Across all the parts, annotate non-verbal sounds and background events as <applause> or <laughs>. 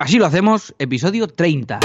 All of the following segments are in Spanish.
Así lo hacemos, episodio 30.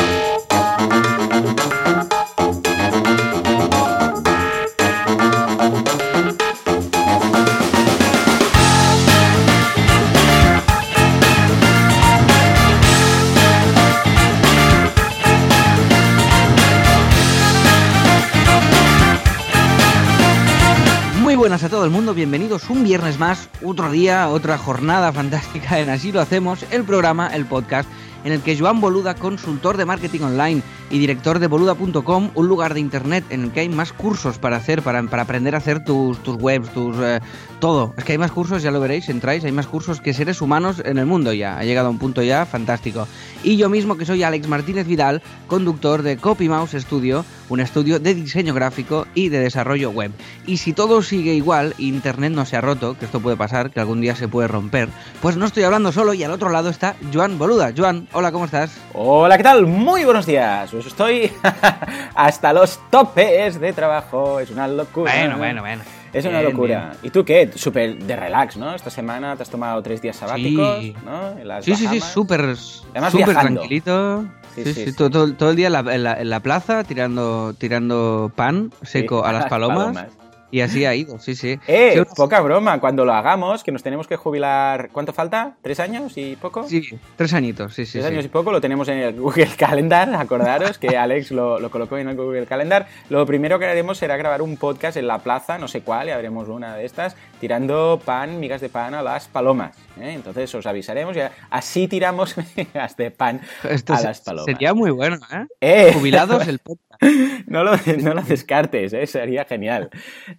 Muy buenas a todo el mundo, bienvenidos un viernes más, otro día, otra jornada fantástica en Así lo hacemos, el programa, el podcast en el que Joan Boluda, consultor de marketing online y director de boluda.com, un lugar de internet en el que hay más cursos para hacer, para, para aprender a hacer tus, tus webs, tus eh, todo. Es que hay más cursos, ya lo veréis, entráis, hay más cursos que seres humanos en el mundo ya. Ha llegado a un punto ya fantástico. Y yo mismo que soy Alex Martínez Vidal, conductor de CopyMouse Studio, un estudio de diseño gráfico y de desarrollo web. Y si todo sigue igual, internet no se ha roto, que esto puede pasar, que algún día se puede romper, pues no estoy hablando solo y al otro lado está Joan Boluda. Joan, hola, ¿cómo estás? Hola, ¿qué tal? Muy buenos días. Pues estoy <laughs> hasta los topes de trabajo. Es una locura. Bueno, bueno, bueno. Es una Bien, locura. ¿Y tú qué? Súper de relax, ¿no? Esta semana te has tomado tres días sabáticos, Sí. ¿no? En las Sí, sí, sí, súper Además, súper tranquilito. Sí, Sí, sí. Todo, todo- todo el día en la, en la- en la plaza tirando, tirando pan seco Sí, a las <laughs> palomas, palomas. Y así ha ido, sí, sí. Eh, Sí, poca broma. Cuando lo hagamos, que nos tenemos que jubilar... ¿Cuánto falta? ¿Tres años y poco? Sí, tres añitos, sí, sí. Tres sí. años y poco, lo tenemos en el <laughs> Google Calendar, acordaros que Alex lo, lo colocó en el Google Calendar. Lo primero que haremos será grabar un podcast en la plaza, no sé cuál, ya veremos una de estas, tirando pan, migas de pan a las palomas. ¿eh? Entonces os avisaremos y así tiramos <laughs> migas de pan Esto a las palomas. sería muy bueno, ¿eh? ¡Eh! Jubilados el <laughs> podcast. <laughs> No lo, no lo descartes, ¿eh? sería genial.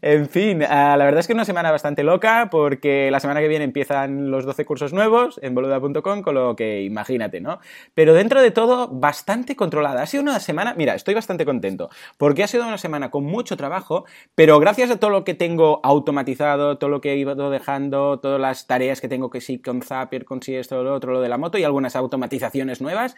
En fin, ah, la verdad es que una semana bastante loca porque la semana que viene empiezan los 12 cursos nuevos en boluda.com, con lo que imagínate, ¿no? Pero dentro de todo, bastante controlada. Ha sido una semana, mira, estoy bastante contento porque ha sido una semana con mucho trabajo, pero gracias a todo lo que tengo automatizado, todo lo que he ido dejando, todas las tareas que tengo que sí con Zapier, con sí esto, lo otro, lo de la moto y algunas automatizaciones nuevas,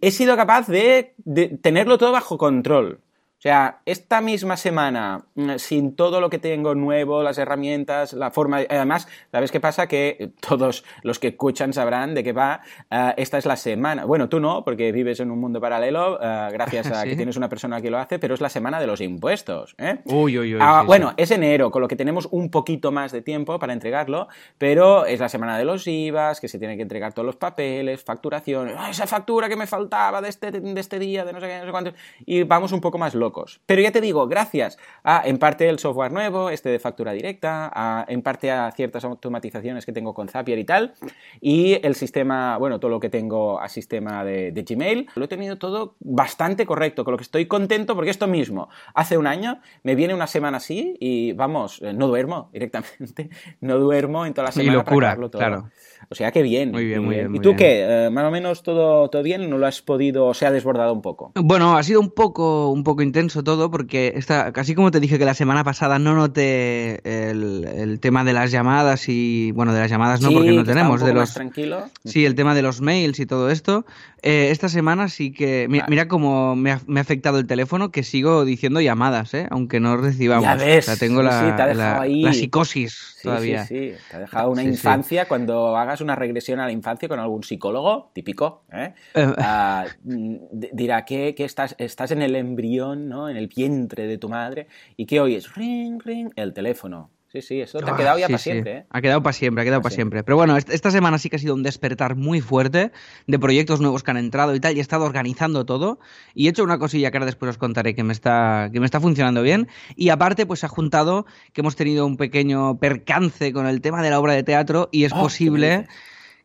he sido capaz de, de tenerlo todo bajo control control. O sea, esta misma semana, mm, sin todo lo que tengo nuevo, las herramientas, la forma... Además, ¿sabes qué pasa? Que todos los que escuchan sabrán de qué va. ah, esta es la semana. Bueno, tú no, porque vives en un mundo paralelo, ah, gracias a <laughs> Sí. que tienes una persona que lo hace, pero es la semana de los impuestos. ¿eh? Uy, uy, uy. Ah, sí, bueno, sí. es enero, con lo que tenemos un poquito más de tiempo para entregarlo, pero es la semana de los IVAs, que se tienen que entregar todos los papeles, facturación, ¡Ah, esa factura que me faltaba de este, de este día, de no sé qué, no sé cuánto, y vamos un poco más locos. Pero ya te digo, gracias a, en parte, el software nuevo, este de factura directa, a, en parte a ciertas automatizaciones que tengo con Zapier y tal, y el sistema, bueno, todo lo que tengo a sistema de, de Gmail, lo he tenido todo bastante correcto, con lo que estoy contento porque esto mismo, hace un año me viene una semana así y vamos, eh, no duermo directamente, <laughs> no duermo en toda la Y semana locura, para todo. claro. O sea que bien. Muy bien, muy bien, ¿Y tú bien. qué? Eh, ¿Más o menos todo, todo bien? ¿No lo has podido, o se ha desbordado un poco? Bueno, ha sido un poco, un poco intenso todo porque esta, casi como te dije que la semana pasada no noté el, el tema de las llamadas y, bueno, de las llamadas no Sí, porque no tenemos, de poco más los, tranquilo. Sí, el tema de los mails y todo esto. Eh, esta semana sí que. Mira, Vale. mira cómo me ha, me ha afectado el teléfono, que sigo diciendo llamadas, ¿eh? aunque no recibamos. Ya ves, O sea, tengo sí, la, sí, te la- la psicosis todavía. sí, sí. Te ha dejado una Sí, sí. infancia cuando hagas una regresión a la infancia con algún psicólogo, típico, ¿eh? Eh, Ah, mm, dirá que, que estás, estás en el embrión, ¿no? En el vientre de tu madre y que oyes ring, ring, el teléfono. Sí, sí, eso te ha Ah, quedado ya sí, para sí. siempre, ¿eh? Ha quedado para siempre, ha quedado Pa' para siempre. Pero bueno, est- esta semana sí que ha sido un despertar muy fuerte de proyectos nuevos que han entrado y tal, y he estado organizando todo. Y he hecho una cosilla que ahora después os contaré que me está, que me está funcionando bien. Y aparte, pues se ha juntado que hemos tenido un pequeño percance con el tema de la obra de teatro y es Oh, ¿qué me posible?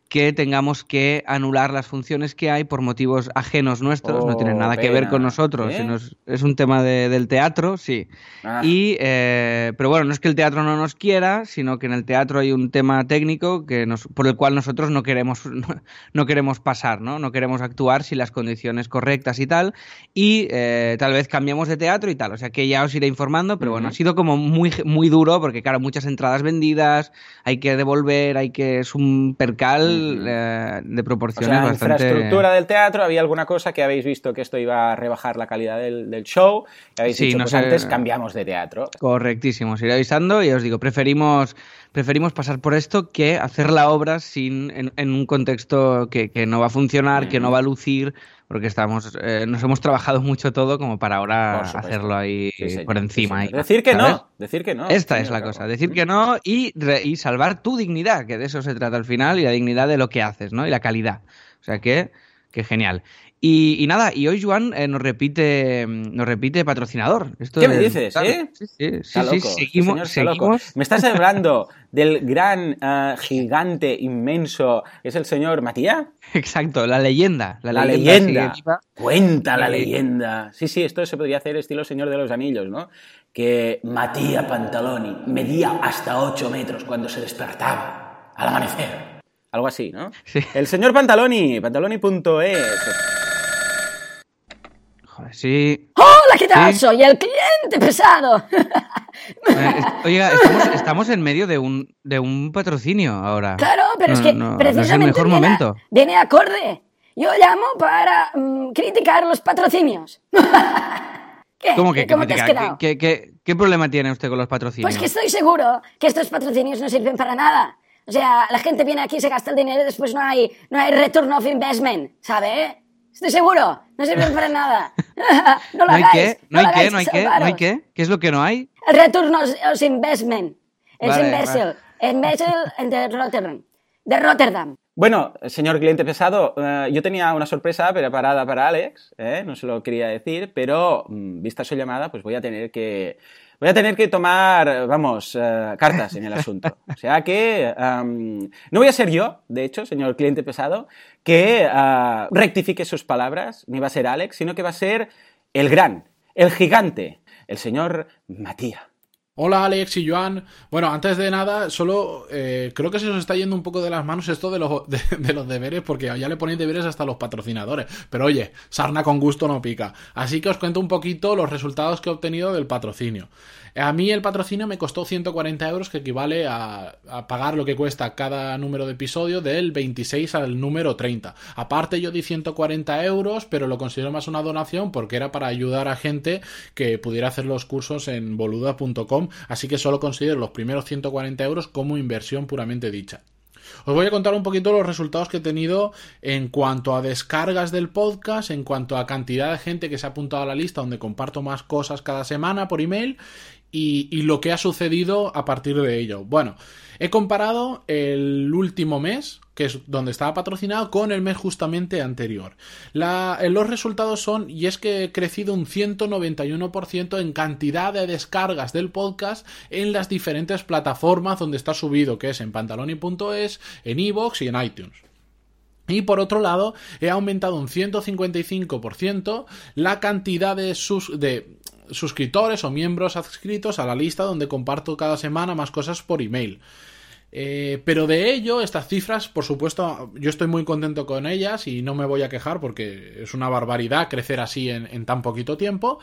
Que tengamos que anular las funciones que hay por motivos ajenos nuestros, no tienen Oh, nada que ver con nosotros, ¿Eh? sino es, es un tema de- del teatro, sí. Ah, Y, eh, pero bueno, no es que el teatro no nos quiera, sino que en el teatro hay un tema técnico que nos, por el cual nosotros no queremos, <laughs> no, no queremos pasar, ¿no? No queremos actuar sin las condiciones correctas y tal. Y eh, tal vez cambiamos de teatro y tal. O sea que ya os iré informando, pero bueno, ha sido como muy, muy duro porque, claro, muchas entradas vendidas, hay que devolver, hay que. Es un percal eh, de proporciones o sea, bastante... infraestructura del teatro, había alguna cosa que habéis visto que esto iba a rebajar la calidad del, del show, y habéis Sí, dicho, no pues sé- antes cambiamos de teatro. Correctísimo, os iré avisando y os digo, preferimos, preferimos pasar por esto que hacer la obra sin, en, en un contexto que, que no va a funcionar, que no va a lucir, porque estamos, eh, nos hemos trabajado mucho todo como para ahora hacerlo ahí Sí, por encima. ahí, Decir que ¿sabes? no, decir que no. Esta es la cosa, cabo. decir que no y, re- y salvar tu dignidad, que de eso se trata al final, y la dignidad de lo que haces, ¿no? Y la calidad. O sea que, que genial. Y, y nada, y hoy Joan eh, nos repite nos repite patrocinador. Esto ¿Qué me es- dices, eh? Sí, sí, sí, sí, este seguimos, señor loco. Me estás hablando <laughs> del gran, eh, gigante, inmenso, es el señor Matías. Exacto, la leyenda. La, La leyenda. leyenda. Cuenta la Eh, leyenda. Sí, sí, esto se podría hacer estilo Señor de los Anillos, ¿no? Que Matías Pantaloni medía hasta 8 metros cuando se despertaba al amanecer. Algo así, ¿no? Sí. El señor Pantaloni, pantaloni.es. Joder, sí. Hola, ¿qué tal? Sí. Soy el cliente pesado. <laughs> Eh, Oiga, estamos, estamos en medio de un, de un patrocinio ahora. Claro, pero es No, que no, no es el precisamente mejor viene, momento. viene acorde. Yo llamo para mm, criticar los patrocinios. <laughs> ¿Qué? ¿Cómo que, ¿Cómo te has quedado? ¿Qué, qué- qué- qué problema tiene usted con los patrocinios? Pues que estoy seguro que estos patrocinios no sirven para nada. O sea, la gente viene aquí, se gasta el dinero y después no hay, no hay return of investment, ¿sabe? Estoy seguro, no sirven para nada. <laughs> no lo ¿No hay hagáis, qué? ¿No hay hagáis, ¿No hay que qué? ¿No hay salvaros. qué? ¿Qué es lo que no hay? El return of investment. Es Vale, imbécil. Imbécil de Rotterdam. De Rotterdam. Bueno, señor cliente pesado, eh, yo tenía una sorpresa preparada para Alex, ¿eh? no se lo quería decir, pero mm, vista su llamada, pues voy a tener que voy a tener que tomar, vamos, eh, cartas en el asunto. <laughs> O sea que no voy a ser yo, de hecho, señor cliente pesado, que ah, rectifique sus palabras, ni va a ser Alex, sino que va a ser el gran, el gigante, el señor Matías. Hola Alex y Joan. Bueno, antes de nada, solo eh, creo que se os está yendo un poco de las manos esto de los, <laughs> de, los deberes, porque ya le ponéis deberes hasta los patrocinadores. Pero oye, sarna con gusto no pica. Así que os cuento un poquito los resultados que he obtenido del patrocinio. A mí el patrocinio me costó 140 euros, que equivale a, a pagar lo que cuesta cada número de episodio del 26 al número 30. Aparte yo di 140 euros, pero lo considero más una donación porque era para ayudar a gente que pudiera hacer los cursos en boluda.com, así que solo considero los primeros 140 euros como inversión puramente dicha. Os voy a contar un poquito los resultados que he tenido en cuanto a descargas del podcast, en cuanto a cantidad de gente que se ha apuntado a la lista donde comparto más cosas cada semana por email y, lo que ha sucedido a partir de ello. Bueno, he comparado el último mes, que es donde estaba patrocinado, con el mes justamente anterior. Eh, los resultados son, y es que he crecido un 191% en cantidad de descargas del podcast en las diferentes plataformas donde está subido, que es en pantaloni.es, en iVoox y en iTunes. Y por otro lado, he aumentado un 155% la cantidad de, sus, de suscriptores o miembros adscritos a la lista donde comparto cada semana más cosas por email. Eh, pero de ello, estas cifras, por supuesto, yo estoy muy contento con ellas y no me voy a quejar porque es una barbaridad crecer así en, en tan poquito tiempo.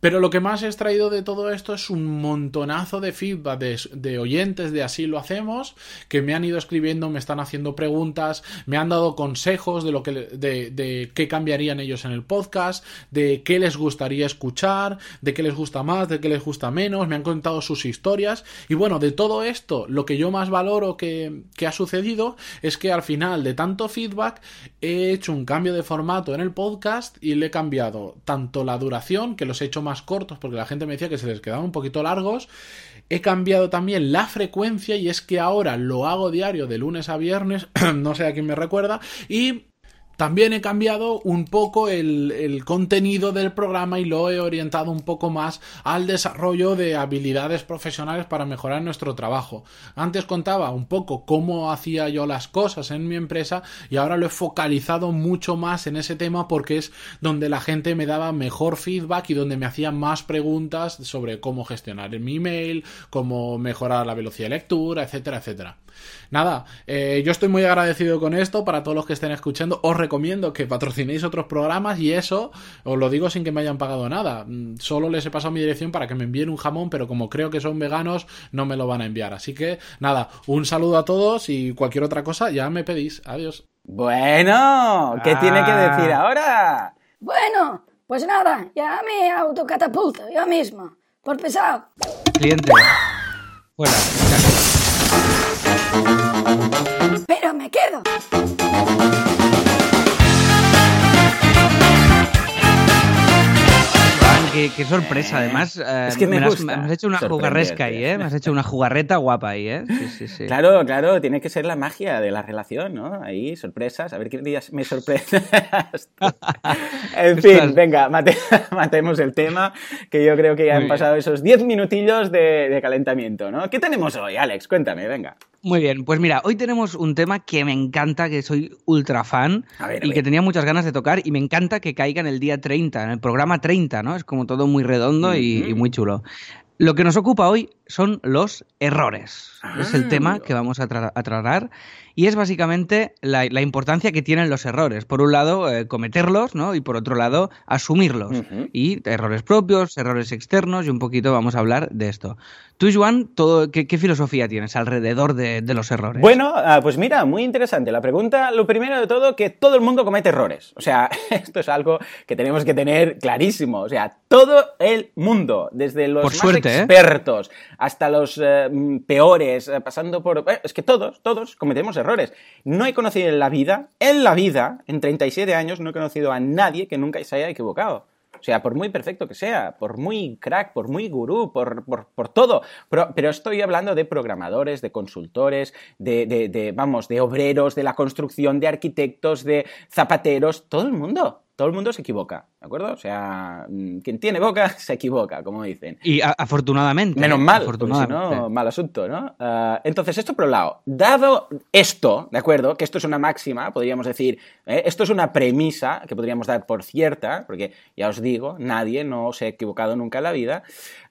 Pero lo que más he extraído de todo esto es un montonazo de feedback de, oyentes de Así lo hacemos, que me han ido escribiendo, me están haciendo preguntas, me han dado consejos de lo que de, de qué cambiarían ellos en el podcast, de qué les gustaría escuchar, de qué les gusta más, de qué les gusta menos, me han contado sus historias. Y bueno, de todo esto, lo que yo más valoro que, que ha sucedido es que al final de tanto feedback he hecho un cambio de formato en el podcast y le he cambiado tanto la duración, que los he hecho más cortos porque la gente me decía que se les quedaban un poquito largos. He cambiado también la frecuencia y es que ahora lo hago diario de lunes a viernes, <clears throat> no sé a quién me recuerda, y también he cambiado un poco el, contenido del programa y lo he orientado un poco más al desarrollo de habilidades profesionales para mejorar nuestro trabajo. Antes contaba un poco cómo hacía yo las cosas en mi empresa y ahora lo he focalizado mucho más en ese tema porque es donde la gente me daba mejor feedback y donde me hacía más preguntas sobre cómo gestionar mi email, cómo mejorar la velocidad de lectura, etcétera, etcétera. Nada, eh, yo estoy muy agradecido con esto para todos los que estén escuchando. Os recomiendo que patrocinéis otros programas y eso os lo digo sin que me hayan pagado nada. Mm, Solo les he pasado mi dirección para que me envíen un jamón, pero como creo que son veganos, no me lo van a enviar. Así que nada, un saludo a todos y cualquier otra cosa ya me pedís. Adiós. Bueno, ¿qué tiene que decir ahora? Bueno, pues nada, ya me autocatapulto yo mismo. Por pesado. Cliente. Fuera. Pero me quedo. Qué, qué sorpresa, además. eh, Es que me has, gusta me has hecho una jugarresca ahí, ¿eh? Me has hecho una jugarreta guapa ahí, ¿eh? Sí, sí, sí. Claro, claro, tiene que ser la magia de la relación, ¿no? Ahí, sorpresas, a ver qué días me sorprendes. <laughs> en fin, Estás- venga, mate- <laughs> matemos el tema, que yo creo que ya Muy han bien. pasado esos 10 minutillos de, de calentamiento, ¿no? ¿Qué tenemos hoy, Alex? Cuéntame, venga. Muy bien, pues mira, hoy tenemos un tema que me encanta, que soy ultra fan A ver, a y ver. que tenía muchas ganas de tocar y me encanta que caiga en el día 30, en el programa 30, ¿no? Es como todo muy redondo y, y muy chulo. Lo que nos ocupa hoy son los errores. es el Ah, tema que vamos a, tra- a tratar y es básicamente la, la importancia que tienen los errores. Por un lado, eh, cometerlos, ¿no? Y por otro lado, asumirlos. Y errores propios, errores externos y un poquito vamos a hablar de esto. Tú, Joan, todo, ¿qué, qué filosofía tienes alrededor de, de los errores? Bueno, ah, pues mira, muy interesante la pregunta. Lo primero de todo, que todo el mundo comete errores. O sea, <laughs> esto es algo que tenemos que tener clarísimo. O sea, todo el mundo, desde los Por más suerte, ¿eh? Hasta los eh, mm, peores, eh, pasando por... eh, es que todos, todos cometemos errores. No he conocido en la vida, en la vida, en 37 años, no he conocido a nadie que nunca se haya equivocado. O sea, por muy perfecto que sea, por muy crack, por muy gurú, por, por, por todo. Pero, pero estoy hablando de programadores, de consultores, de, de- de, vamos, de obreros, de la construcción, de arquitectos, de zapateros, todo el mundo. Todo el mundo se equivoca, ¿de acuerdo? O sea, mm, quien tiene boca <laughs> se equivoca, como dicen. Y afortunadamente. Menos mal, porque si afortunadamente. no, mal asunto, ¿no? Ah, entonces, esto por un lado. Dado esto, ¿de acuerdo? Que esto es una máxima, podríamos decir, ¿eh? esto es una premisa que podríamos dar por cierta, porque ya os digo, nadie no se ha equivocado nunca en la vida.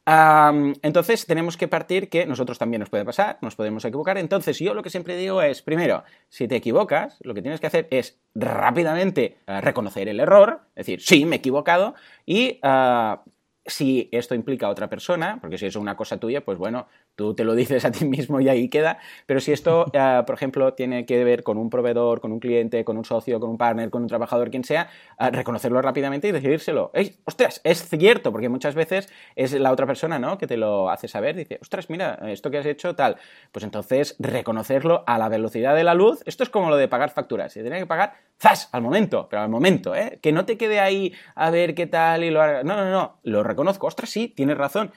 Entonces, tenemos que partir que nosotros también nos puede pasar, nos podemos equivocar. Entonces, yo lo que siempre digo es, primero, si te equivocas, lo que tienes que hacer es rápidamente eh, reconocer el error, decir, sí, me he equivocado, y ah, si esto implica a otra persona, porque si es una cosa tuya, pues bueno, tú te lo dices a ti mismo y ahí queda, pero si esto, <laughs> eh, por ejemplo, tiene que ver con un proveedor, con un cliente, con un socio, con un partner, con un trabajador, quien sea, reconocerlo rápidamente y decírselo. ¡Ey, ostras, es cierto! Porque muchas veces es la otra persona, ¿no?, que te lo hace saber, dice, ostras, mira, esto que has hecho, tal. Pues entonces, reconocerlo a la velocidad de la luz, esto es como lo de pagar facturas, se tiene que pagar, ¡zas!, al momento, pero al momento, ¿eh? Que no te quede ahí a ver qué tal y lo haga. No, no, no, lo reconozco, ostras, sí, tienes razón.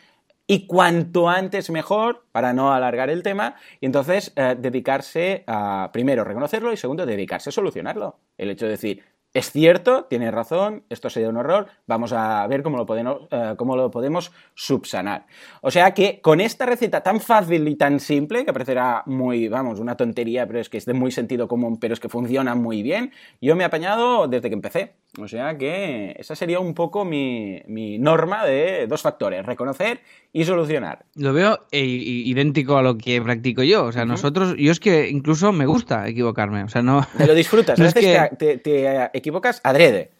Y cuanto antes mejor, para no alargar el tema, y entonces eh, dedicarse a, primero, reconocerlo y segundo, dedicarse a solucionarlo. El hecho de decir, es cierto, tienes razón, esto sería un error, vamos a ver cómo lo, podemos, eh, cómo lo podemos subsanar. O sea que con esta receta tan fácil y tan simple, que parecerá muy, vamos, una tontería, pero es que es de muy sentido común, pero es que funciona muy bien, yo me he apañado desde que empecé. O sea que esa sería un poco mi, mi norma de dos factores, reconocer y solucionar. Lo veo i- idéntico a lo que practico yo. O sea, nosotros, yo es que incluso me gusta equivocarme. O sea, no. Te lo disfrutas, <laughs> No es que- te, te- te equivocas adrede.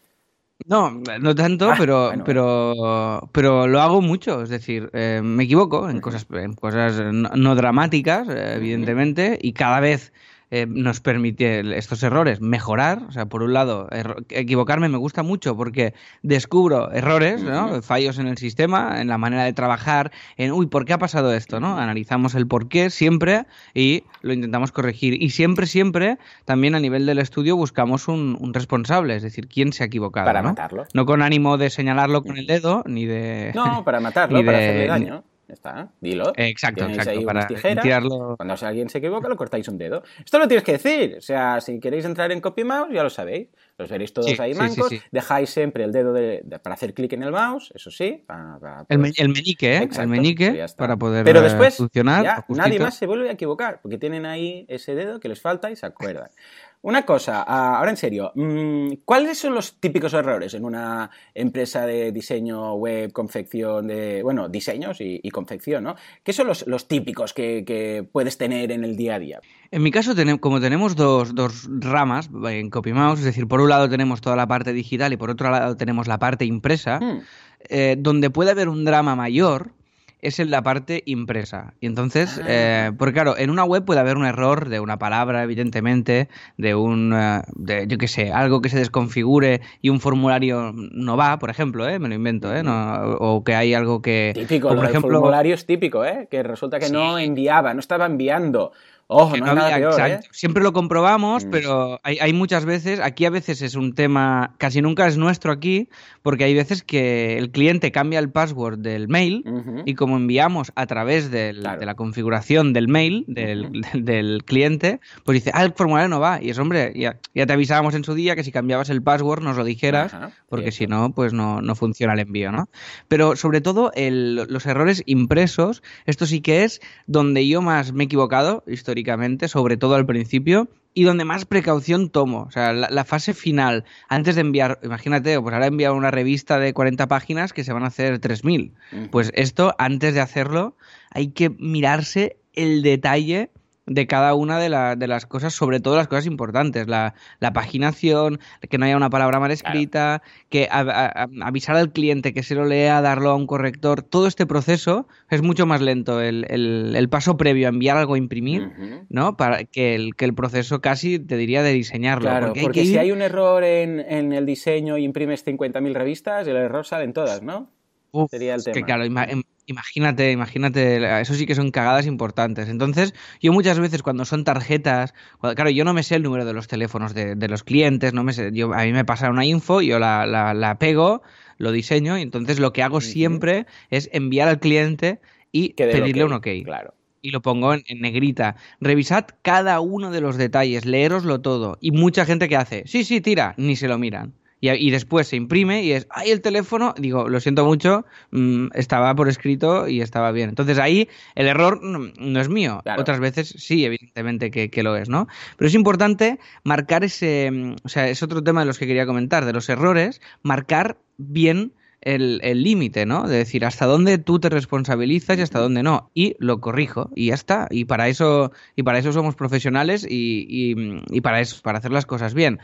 No, no tanto, Ah, pero, bueno. pero, pero lo hago mucho. Es decir, eh, me equivoco en cosas, en cosas no, no dramáticas, eh, evidentemente, y cada vez eh, nos permite estos errores mejorar. O sea, por un lado, equivocarme me gusta mucho porque descubro errores, ¿no? fallos en el sistema, en la manera de trabajar, en, uy, ¿por qué ha pasado esto? ¿no? Analizamos el por qué siempre y lo intentamos corregir. Y siempre, siempre, también a nivel del estudio buscamos un, un responsable, es decir, quién se ha equivocado. Para ¿no? matarlo. No con ánimo de señalarlo con el dedo, ni de... No, para matarlo, <laughs> Ni para hacerle daño. Ya está, dilo. Exacto, Tenéis exacto, ahí para tijeras. tirarlo- Cuando alguien se equivoca, lo cortáis un dedo. Esto lo tienes que decir. O sea, si queréis entrar en Copy Mouse, ya lo sabéis. Los veréis todos Sí, ahí mancos. sí, sí. Dejáis siempre el dedo de- de- para hacer clic en el mouse, eso sí. para- para El, poder- me- el meñique, ¿eh? Exacto, el meñique ya está. para poder Pero eh, después, funcionar. ya, nadie más se vuelve a equivocar, porque tienen ahí ese dedo que les falta y se acuerdan. Una cosa, ah, ahora en serio, mm, ¿cuáles son los típicos errores en una empresa de diseño web, confección de, bueno, diseños y, confección, ¿no? ¿Qué son los, típicos que, puedes tener en el día a día? En mi caso, como tenemos dos, ramas en CopyMouse, es decir, por un lado tenemos toda la parte digital y por otro lado tenemos la parte impresa, hmm. eh, donde puede haber un drama mayor, es en la parte impresa. Y entonces, ah. eh, porque claro, en una web puede haber un error de una palabra, evidentemente, de un, eh, de, yo qué sé, algo que se desconfigure y un formulario no va, por ejemplo, ¿eh? me lo invento, ¿eh? No, o que hay algo que... Típico, por ejemplo, formulario es típico, ¿eh? que resulta que no enviaba, no estaba enviando. Ojo, no, nada ¿eh? Siempre lo comprobamos, mm. pero hay, muchas veces, aquí a veces es un tema, casi nunca es nuestro aquí, porque hay veces que el cliente cambia el password del mail y como enviamos a través de la configuración del mail del, cliente, pues dice, ah, el formulario no va. Y es, hombre, ya, te avisábamos en su día que si cambiabas el password nos lo dijeras, porque si no, pues no, no, funciona el envío, ¿no? Pero sobre todo los errores impresos, esto sí que es donde yo más me he equivocado, historia sobre todo al principio, y donde más precaución tomo. O sea, la, fase final, antes de enviar, imagínate, pues ahora he enviado una revista de 40 páginas que se van a hacer 3.000. Pues esto, antes de hacerlo, hay que mirarse el detalle de cada una de, de, las cosas, sobre todo las cosas importantes, la, la paginación, que no haya una palabra mal escrita, que avisar al cliente que se lo lea, darlo a un corrector, todo este proceso es mucho más lento, el, el, paso previo a enviar algo a imprimir, ¿no? Para que el, que el proceso casi te diría de diseñarlo. Claro, porque, si hay un error en, en el diseño y imprimes 50.000 revistas, el error sale en todas, ¿no? Sería el tema. Que claro, imagínate, imagínate, eso sí que son cagadas importantes. Entonces, yo muchas veces cuando son tarjetas, claro, yo no me sé el número de los teléfonos de, los clientes, no me sé, yo, a mí me pasa una info, yo la, la, pego, lo diseño, y entonces lo que hago siempre es enviar al cliente y pedirle un ok. Claro y lo pongo en, negrita. Revisad cada uno de los detalles, leeroslo todo. Y mucha gente que hace, sí, sí, tira, ni se lo miran. Y, después se imprime y es, ¡ay, el teléfono! Digo, lo siento mucho, mm, estaba por escrito y estaba bien. Entonces ahí el error no, es mío. Otras veces sí, evidentemente que, lo es, ¿no? Pero es importante marcar ese, mm, o sea, es otro tema de los que quería comentar, de los errores, marcar bien el límite, ¿no? De decir hasta dónde tú te responsabilizas y hasta dónde no. Y lo corrijo y ya está. Y para eso, y para eso somos profesionales y, y, y para eso, para hacer las cosas bien.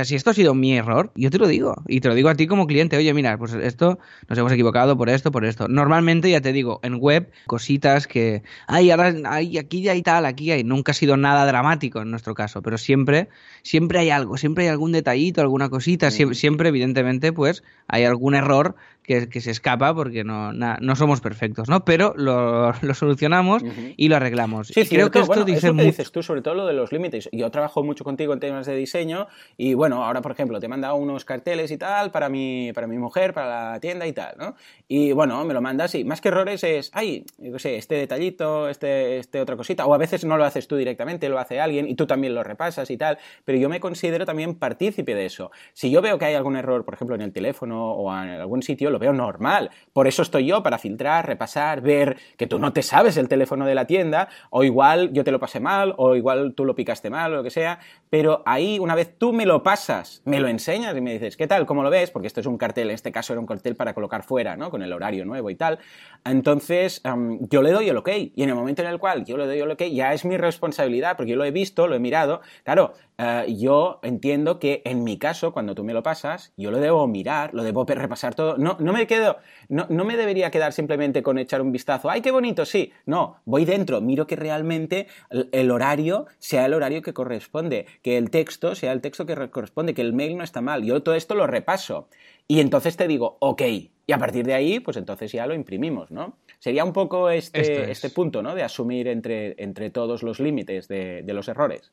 Sea, si esto ha sido mi error, yo te lo digo. Y te lo digo a ti como cliente. Oye, mira, pues esto nos hemos equivocado por esto, por esto. Normalmente, ya te digo, en web, cositas que. Ay, ahora hay, aquí ya hay tal, aquí hay. Nunca ha sido nada dramático en nuestro caso, pero siempre, siempre hay algo, siempre hay algún detallito, alguna cosita. siempre, evidentemente, pues hay algún error que, se escapa porque no, no somos perfectos, ¿no? Pero lo, solucionamos y lo arreglamos. Sí, creo que esto dice dices tú, sobre todo lo de los límites. Yo trabajo mucho contigo en temas de diseño y bueno, ahora por ejemplo te he mandado unos carteles y tal para mi, para mi mujer, para la tienda y tal, ¿no? Y bueno, me lo mandas y más que errores es, ay, yo sé, este detallito, este, este otra cosita, o a veces no lo haces tú directamente, lo hace alguien y tú también lo repasas y tal, pero yo me considero también partícipe de eso. Si yo veo que hay algún error, por ejemplo, en el teléfono o en algún sitio, lo veo normal. Por eso estoy yo, para filtrar, repasar, ver que tú no te sabes el teléfono de la tienda, o igual yo te lo pasé mal, o igual tú lo picaste mal, o lo que sea, pero ahí una vez tú me lo pasas, me lo enseñas y me dices, ¿qué tal? ¿Cómo lo ves? Porque esto es un cartel, en este caso era un cartel para colocar fuera, ¿no? Con el horario nuevo y tal. Entonces, yo le doy el ok, y en el momento en el cual yo le doy el ok, ya es mi responsabilidad, porque yo lo he visto, lo he mirado, claro, eh, yo entiendo que en mi caso, cuando tú me lo pasas, yo lo debo mirar, lo debo repasar todo. No, no me quedo, no, no, me debería quedar simplemente con echar un vistazo. ¡Ay, qué bonito! Sí. No, voy dentro, miro que realmente el, horario sea el horario que corresponde, que el texto sea el texto que corresponde, que el mail no está mal. Yo todo esto lo repaso. Y entonces te digo, ok. Y a partir de ahí, pues entonces ya lo imprimimos, ¿no? Sería un poco este, este punto, ¿no? De asumir entre, entre todos los límites de los errores.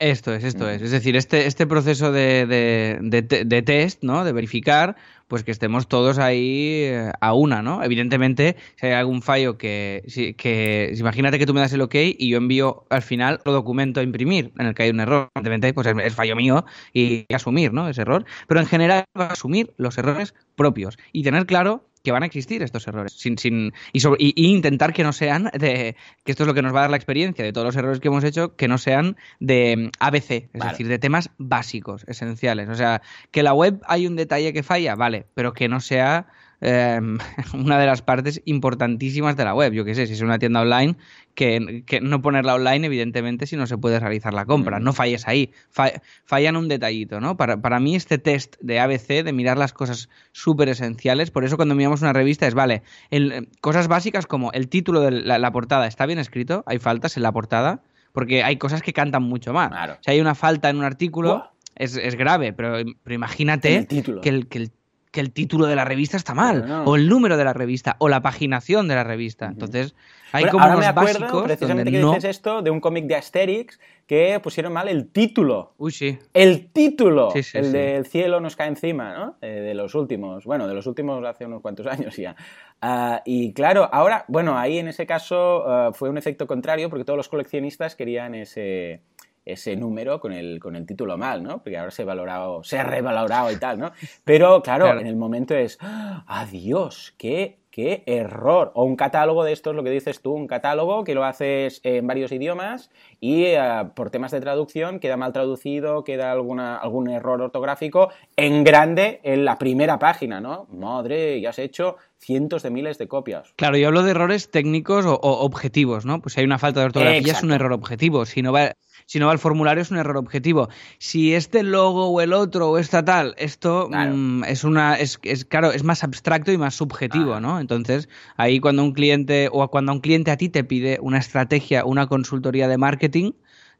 Esto es, esto es. Es decir, este, este proceso de, de, test, ¿no? De verificar, pues que estemos todos ahí eh, a una, ¿no? Evidentemente, si hay algún fallo que, que imagínate que tú me das el ok y yo envío al final otro documento a imprimir en el que hay un error. Evidentemente, pues es, fallo mío y asumir, ¿no? Ese error. Pero en general, asumir los errores propios y tener claro que van a existir estos errores. Sin, sin, y, sobre, y, y, intentar que no sean de. que esto es lo que nos va a dar la experiencia de todos los errores que hemos hecho, que no sean de ABC, es vale. decir, de temas básicos, esenciales. O sea, que la web hay un detalle que falla, vale, pero que no sea eh, <laughs> una de las partes importantísimas de la web. Yo qué sé, si es una tienda online, que, que, no ponerla online, evidentemente, si no se puede realizar la compra. Mm. No falles ahí. Fa fallan un detallito, ¿no? Para, para, mí, este test de ABC, de mirar las cosas súper esenciales, por eso cuando miramos una revista es, vale, el, cosas básicas como el título de la, la portada está bien escrito, hay faltas en la portada, porque hay cosas que cantan mucho más. Claro. Si hay una falta en un artículo, es, es, grave, pero, pero imagínate el que el, que el que el título de la revista está mal, no. o el número de la revista, o la paginación de la revista. Entonces, hay bueno, como ahora unos me acuerdo, básicos precisamente donde que no... dices esto de un cómic de Asterix que pusieron mal el título. Uy, sí. El título, Sí, sí, el sí. del cielo nos cae encima, ¿no? Eh, de los últimos, bueno, de los últimos hace unos cuantos años ya. Ah, y claro, ahora, bueno, ahí en ese caso ah, fue un efecto contrario porque todos los coleccionistas querían ese, ese número con el, con el título mal, ¿no? Porque ahora se ha valorado, se ha revalorado y tal, ¿no? Pero claro, Claro. en el momento es, ¡ah, adiós, qué, qué error. O un catálogo de estos, lo que dices tú, un catálogo que lo haces en varios idiomas y eh, por temas de traducción queda mal traducido, queda alguna, algún error ortográfico en grande en la primera página, ¿no? Madre, ya has hecho cientos de miles de copias. Claro, yo hablo de errores técnicos o, o objetivos, ¿no? Pues si hay una falta de ortografía es un error objetivo. Si no va, si no va al formulario es un error objetivo. Si este logo o el otro o esta tal, esto Claro. mm, es una, es, es claro, es más abstracto y más subjetivo, Ah. ¿no? Entonces ahí cuando un cliente o cuando un cliente a ti te pide una estrategia, una consultoría de marketing,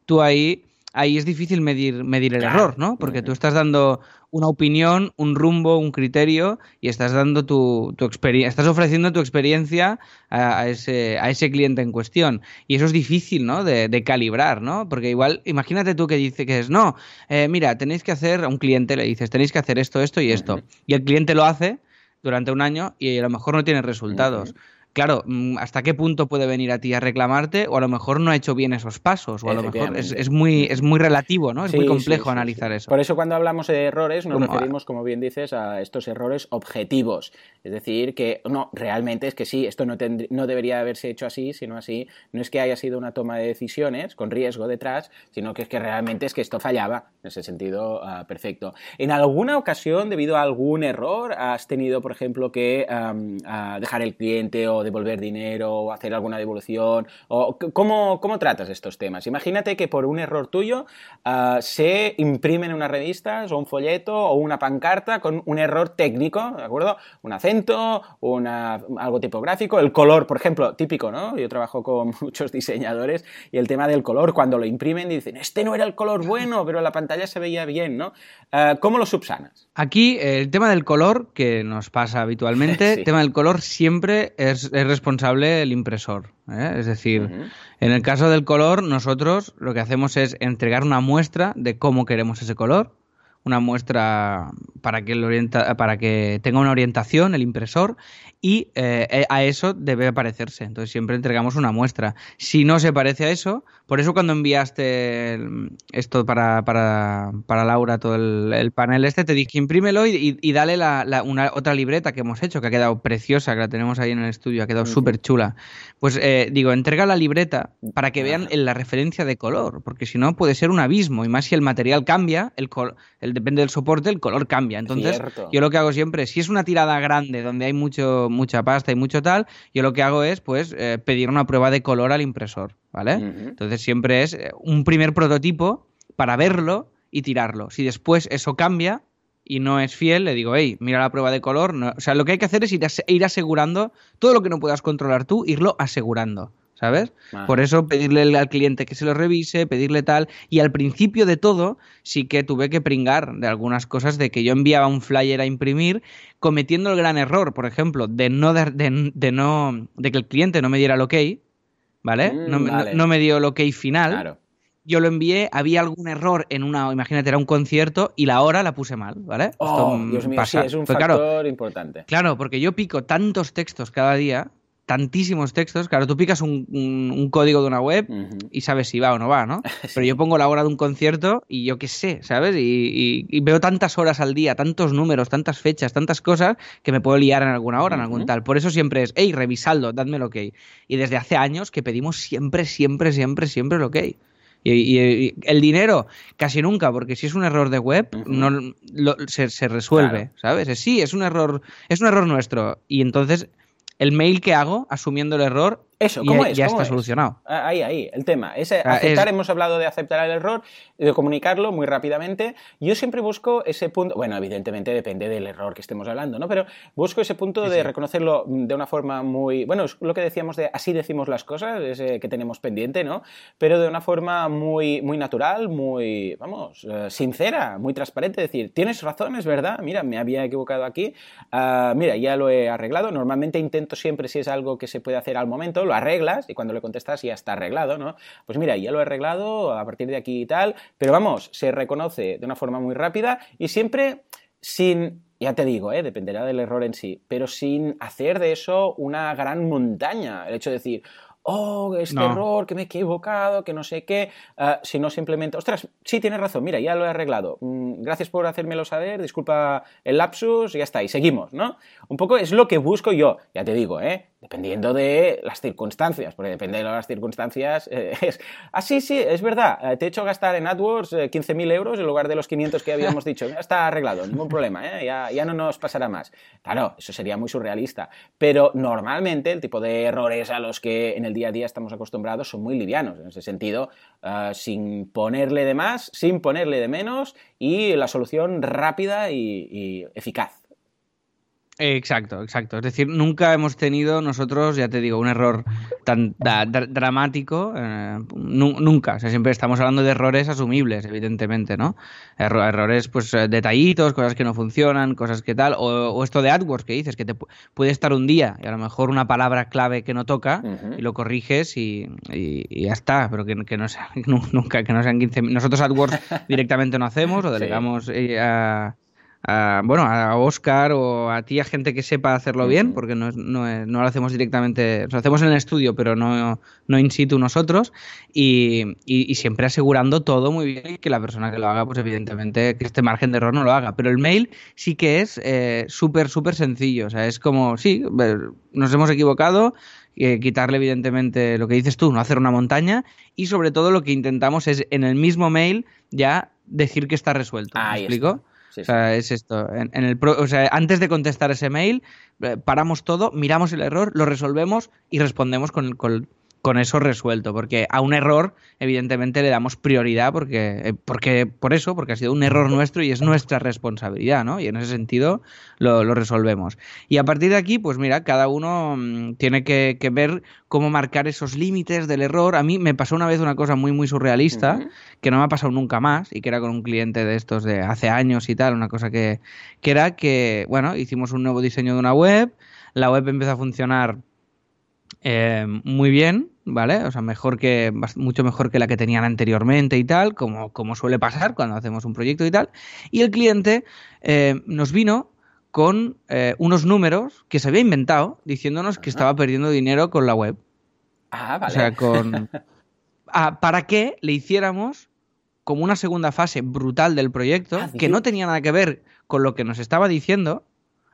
tú ahí ahí es difícil medir, medir el Claro. error, ¿no? Porque tú estás dando una opinión, un rumbo, un criterio y estás dando tu, tu experiencia, estás ofreciendo tu experiencia a, a ese, a ese cliente en cuestión. Y eso es difícil, ¿no? De, de calibrar, ¿no? Porque igual, imagínate tú que dice que es, no, eh, mira, tenéis que hacer, a un cliente le dices, tenéis que hacer esto, esto y esto. Y el cliente lo hace durante un año y a lo mejor no tiene resultados. Claro, mm, ¿hasta qué punto puede venir a ti a reclamarte? O a lo mejor no ha hecho bien esos pasos, o a lo mejor es, muy, es muy relativo, ¿no? Es Sí, muy complejo sí, analizar eso. Por eso cuando hablamos de errores nos Como- referimos, como bien dices, a estos errores objetivos. Es decir, que no, realmente es que sí, esto no, tendr- no debería haberse hecho así, sino así. No es que haya sido una toma de decisiones con riesgo detrás, sino que es que realmente es que esto fallaba. En ese sentido, ah, perfecto. ¿En alguna ocasión, debido a algún error, has tenido, por ejemplo, que am, ah, dejar el cliente o devolver dinero o hacer alguna devolución? O, ¿cómo, ¿Cómo tratas estos temas? Imagínate que por un error tuyo ah, se imprimen unas revistas o un folleto o una pancarta con un error técnico, ¿de acuerdo? Un acento, una, algo tipográfico, el color, por ejemplo, típico, ¿no? Yo trabajo con <laughs> muchos diseñadores y el tema del color, cuando lo imprimen dicen, este no era el color bueno, pero en la pantalla se veía bien, ¿no? Ah, ¿Cómo lo subsanas? Aquí el tema del color, que nos pasa habitualmente, <laughs> Sí. el tema del color siempre es, es responsable el impresor. ¿eh? Es decir, en el caso del color, nosotros lo que hacemos es entregar una muestra de cómo queremos ese color, una muestra para que, el orienta- para que tenga una orientación el impresor y eh, eh, a eso debe parecerse. Entonces siempre entregamos una muestra. Si no se parece a eso, por eso cuando enviaste el- esto para, para, para Laura, todo el, el panel este, te dije imprímelo y, y- y dale la, la- una, otra libreta que hemos hecho, que ha quedado preciosa, que la tenemos ahí en el estudio, ha quedado Ujú. súper chula. Pues eh, digo, entrega la libreta para que vean la referencia de color, porque si no puede ser un abismo, y más si el material cambia, el, col- el depende del soporte, el color cambia. Entonces, Cierto. yo lo que hago siempre, si es una tirada grande donde hay mucho, mucha pasta y mucho tal, yo lo que hago es pues eh, pedir una prueba de color al impresor, ¿vale? Entonces siempre es eh, un primer prototipo para verlo y tirarlo. Si después eso cambia y no es fiel, le digo, hey, mira la prueba de color. no- O sea, lo que hay que hacer es ir, ir asegurando todo lo que no puedas controlar tú, irlo asegurando. ¿Sabes? Ajá. Por eso pedirle al cliente que se lo revise, pedirle tal. Y al principio de todo, sí que tuve que pringar de algunas cosas de que yo enviaba un flyer a imprimir, cometiendo el gran error, por ejemplo, de no dar- de, de no de que el cliente no me diera el ok, ¿vale? Mm, no, vale. no me dio el ok final. Claro. Yo lo envié, había algún error en una, imagínate, era un concierto y la hora la puse mal, ¿vale? Oh, Esto, mm, Dios mío, pasa. sí, es un Pues factor claro, importante. Claro, porque yo pico tantos textos cada día, tantísimos textos. Claro, tú picas un, un- un código de una web y sabes si va o no va, ¿no? <laughs> Pero yo pongo la hora de un concierto y yo qué sé, ¿sabes? Y, y- y veo tantas horas al día, tantos números, tantas fechas, tantas cosas que me puedo liar en alguna hora, en algún tal. Por eso siempre es, hey, revisadlo, dadme el ok. Y desde hace años que pedimos siempre, siempre, siempre, siempre el ok. Y, y- y el dinero, casi nunca, porque si es un error de web, no lo- se, se resuelve, ¿sabes? Es, sí, es un error, es un error nuestro. Y entonces, el mail que hago, asumiendo el error, Eso, ¿cómo es? ya ¿Cómo está es? solucionado. Ah, Ahí, ahí, el tema. Es eh, aceptar, es- hemos hablado de aceptar el error, de comunicarlo muy rápidamente. Yo siempre busco ese punto, bueno, evidentemente depende del error que estemos hablando, ¿no? Pero busco ese punto de reconocerlo de una forma muy, bueno, es lo que decíamos de así decimos las cosas, ese que tenemos pendiente, ¿no? Pero de una forma muy, muy natural, muy, vamos, eh, sincera, muy transparente, decir, tienes razón, es verdad, mira, me había equivocado aquí, Ah, mira, ya lo he arreglado. Normalmente intento siempre, si es algo que se puede hacer al momento, lo arreglas y cuando le contestas ya está arreglado, ¿no? Pues mira, ya lo he arreglado a partir de aquí y tal, pero vamos, se reconoce de una forma muy rápida y siempre sin, ya te digo, ¿eh? dependerá del error en sí, pero sin hacer de eso una gran montaña. El hecho de decir, oh, este No. error, que me he equivocado, que no sé qué, ah, sino simplemente, ostras, sí, tienes razón, mira, ya lo he arreglado, Mm, gracias por hacérmelo saber, disculpa el lapsus, ya está, y seguimos, ¿no? Un poco es lo que busco yo, ya te digo, ¿eh? Dependiendo de las circunstancias, porque depende de las circunstancias, eh, <laughs> es, ah, sí, sí, es verdad, eh, te he hecho gastar en AdWords eh, 15.000 euros en lugar de los 500 que habíamos dicho, ya está arreglado, ningún problema, ¿eh? ya, ya no nos pasará más. Claro, eso sería muy surrealista, pero normalmente el tipo de errores a los que en el día a día estamos acostumbrados son muy livianos, en ese sentido, ah, sin ponerle de más, sin ponerle de menos y la solución rápida y eficaz. Exacto, exacto. Es decir, nunca hemos tenido nosotros, ya te digo, un error tan da- dramático, eh, nu- nunca. O sea, siempre estamos hablando de errores asumibles, evidentemente, ¿no? Erro- errores, pues, eh, detallitos, cosas que no funcionan, cosas que tal. O, o esto de AdWords que dices, que te pu- puede estar un día y a lo mejor una palabra clave que no toca y lo corriges y, y- y ya está, pero que, que no sea, <laughs> nu- nunca, que no sean 15 Nosotros AdWords <laughs> directamente no hacemos o delegamos eh, a a, bueno, a Oscar o a ti, a gente que sepa hacerlo bien, porque no, es- no, es- no lo hacemos directamente, lo hacemos en el estudio, pero no, no in situ nosotros, y, y- y siempre asegurando todo muy bien y que la persona que lo haga, pues evidentemente que este margen de error no lo haga. Pero el mail sí que es eh, súper, súper sencillo, o sea, es como, sí, nos hemos equivocado, eh, quitarle evidentemente lo que dices tú, no hacer una montaña, y sobre todo lo que intentamos es en el mismo mail ya decir que está resuelto. ¿Me explico? está. Sí, O sea, es esto. En, en el pro- o sea, antes de contestar ese mail, eh, paramos todo, miramos el error, lo resolvemos y respondemos con, con- con eso resuelto. Porque a un error, evidentemente, le damos prioridad porque, eh, porque por eso, porque ha sido un error nuestro y es nuestra responsabilidad, ¿no? Y en ese sentido lo, lo resolvemos. Y a partir de aquí, pues mira, cada uno mm, tiene que, que ver cómo marcar esos límites del error. A mí me pasó una vez una cosa muy, muy surrealista que no me ha pasado nunca más y que era con un cliente de estos de hace años y tal, una cosa que, que era que, bueno, hicimos un nuevo diseño de una web, la web empezó a funcionar eh, muy bien, ¿vale? O sea, mejor que, mucho mejor que la que tenían anteriormente y tal, como, como suele pasar cuando hacemos un proyecto y tal. Y el cliente eh, nos vino con eh, unos números que se había inventado diciéndonos que estaba perdiendo dinero con la web. Ah, vale. O sea, con. <laughs> Para que le hiciéramos como una segunda fase brutal del proyecto Ah, que no tenía nada que ver con lo que nos estaba diciendo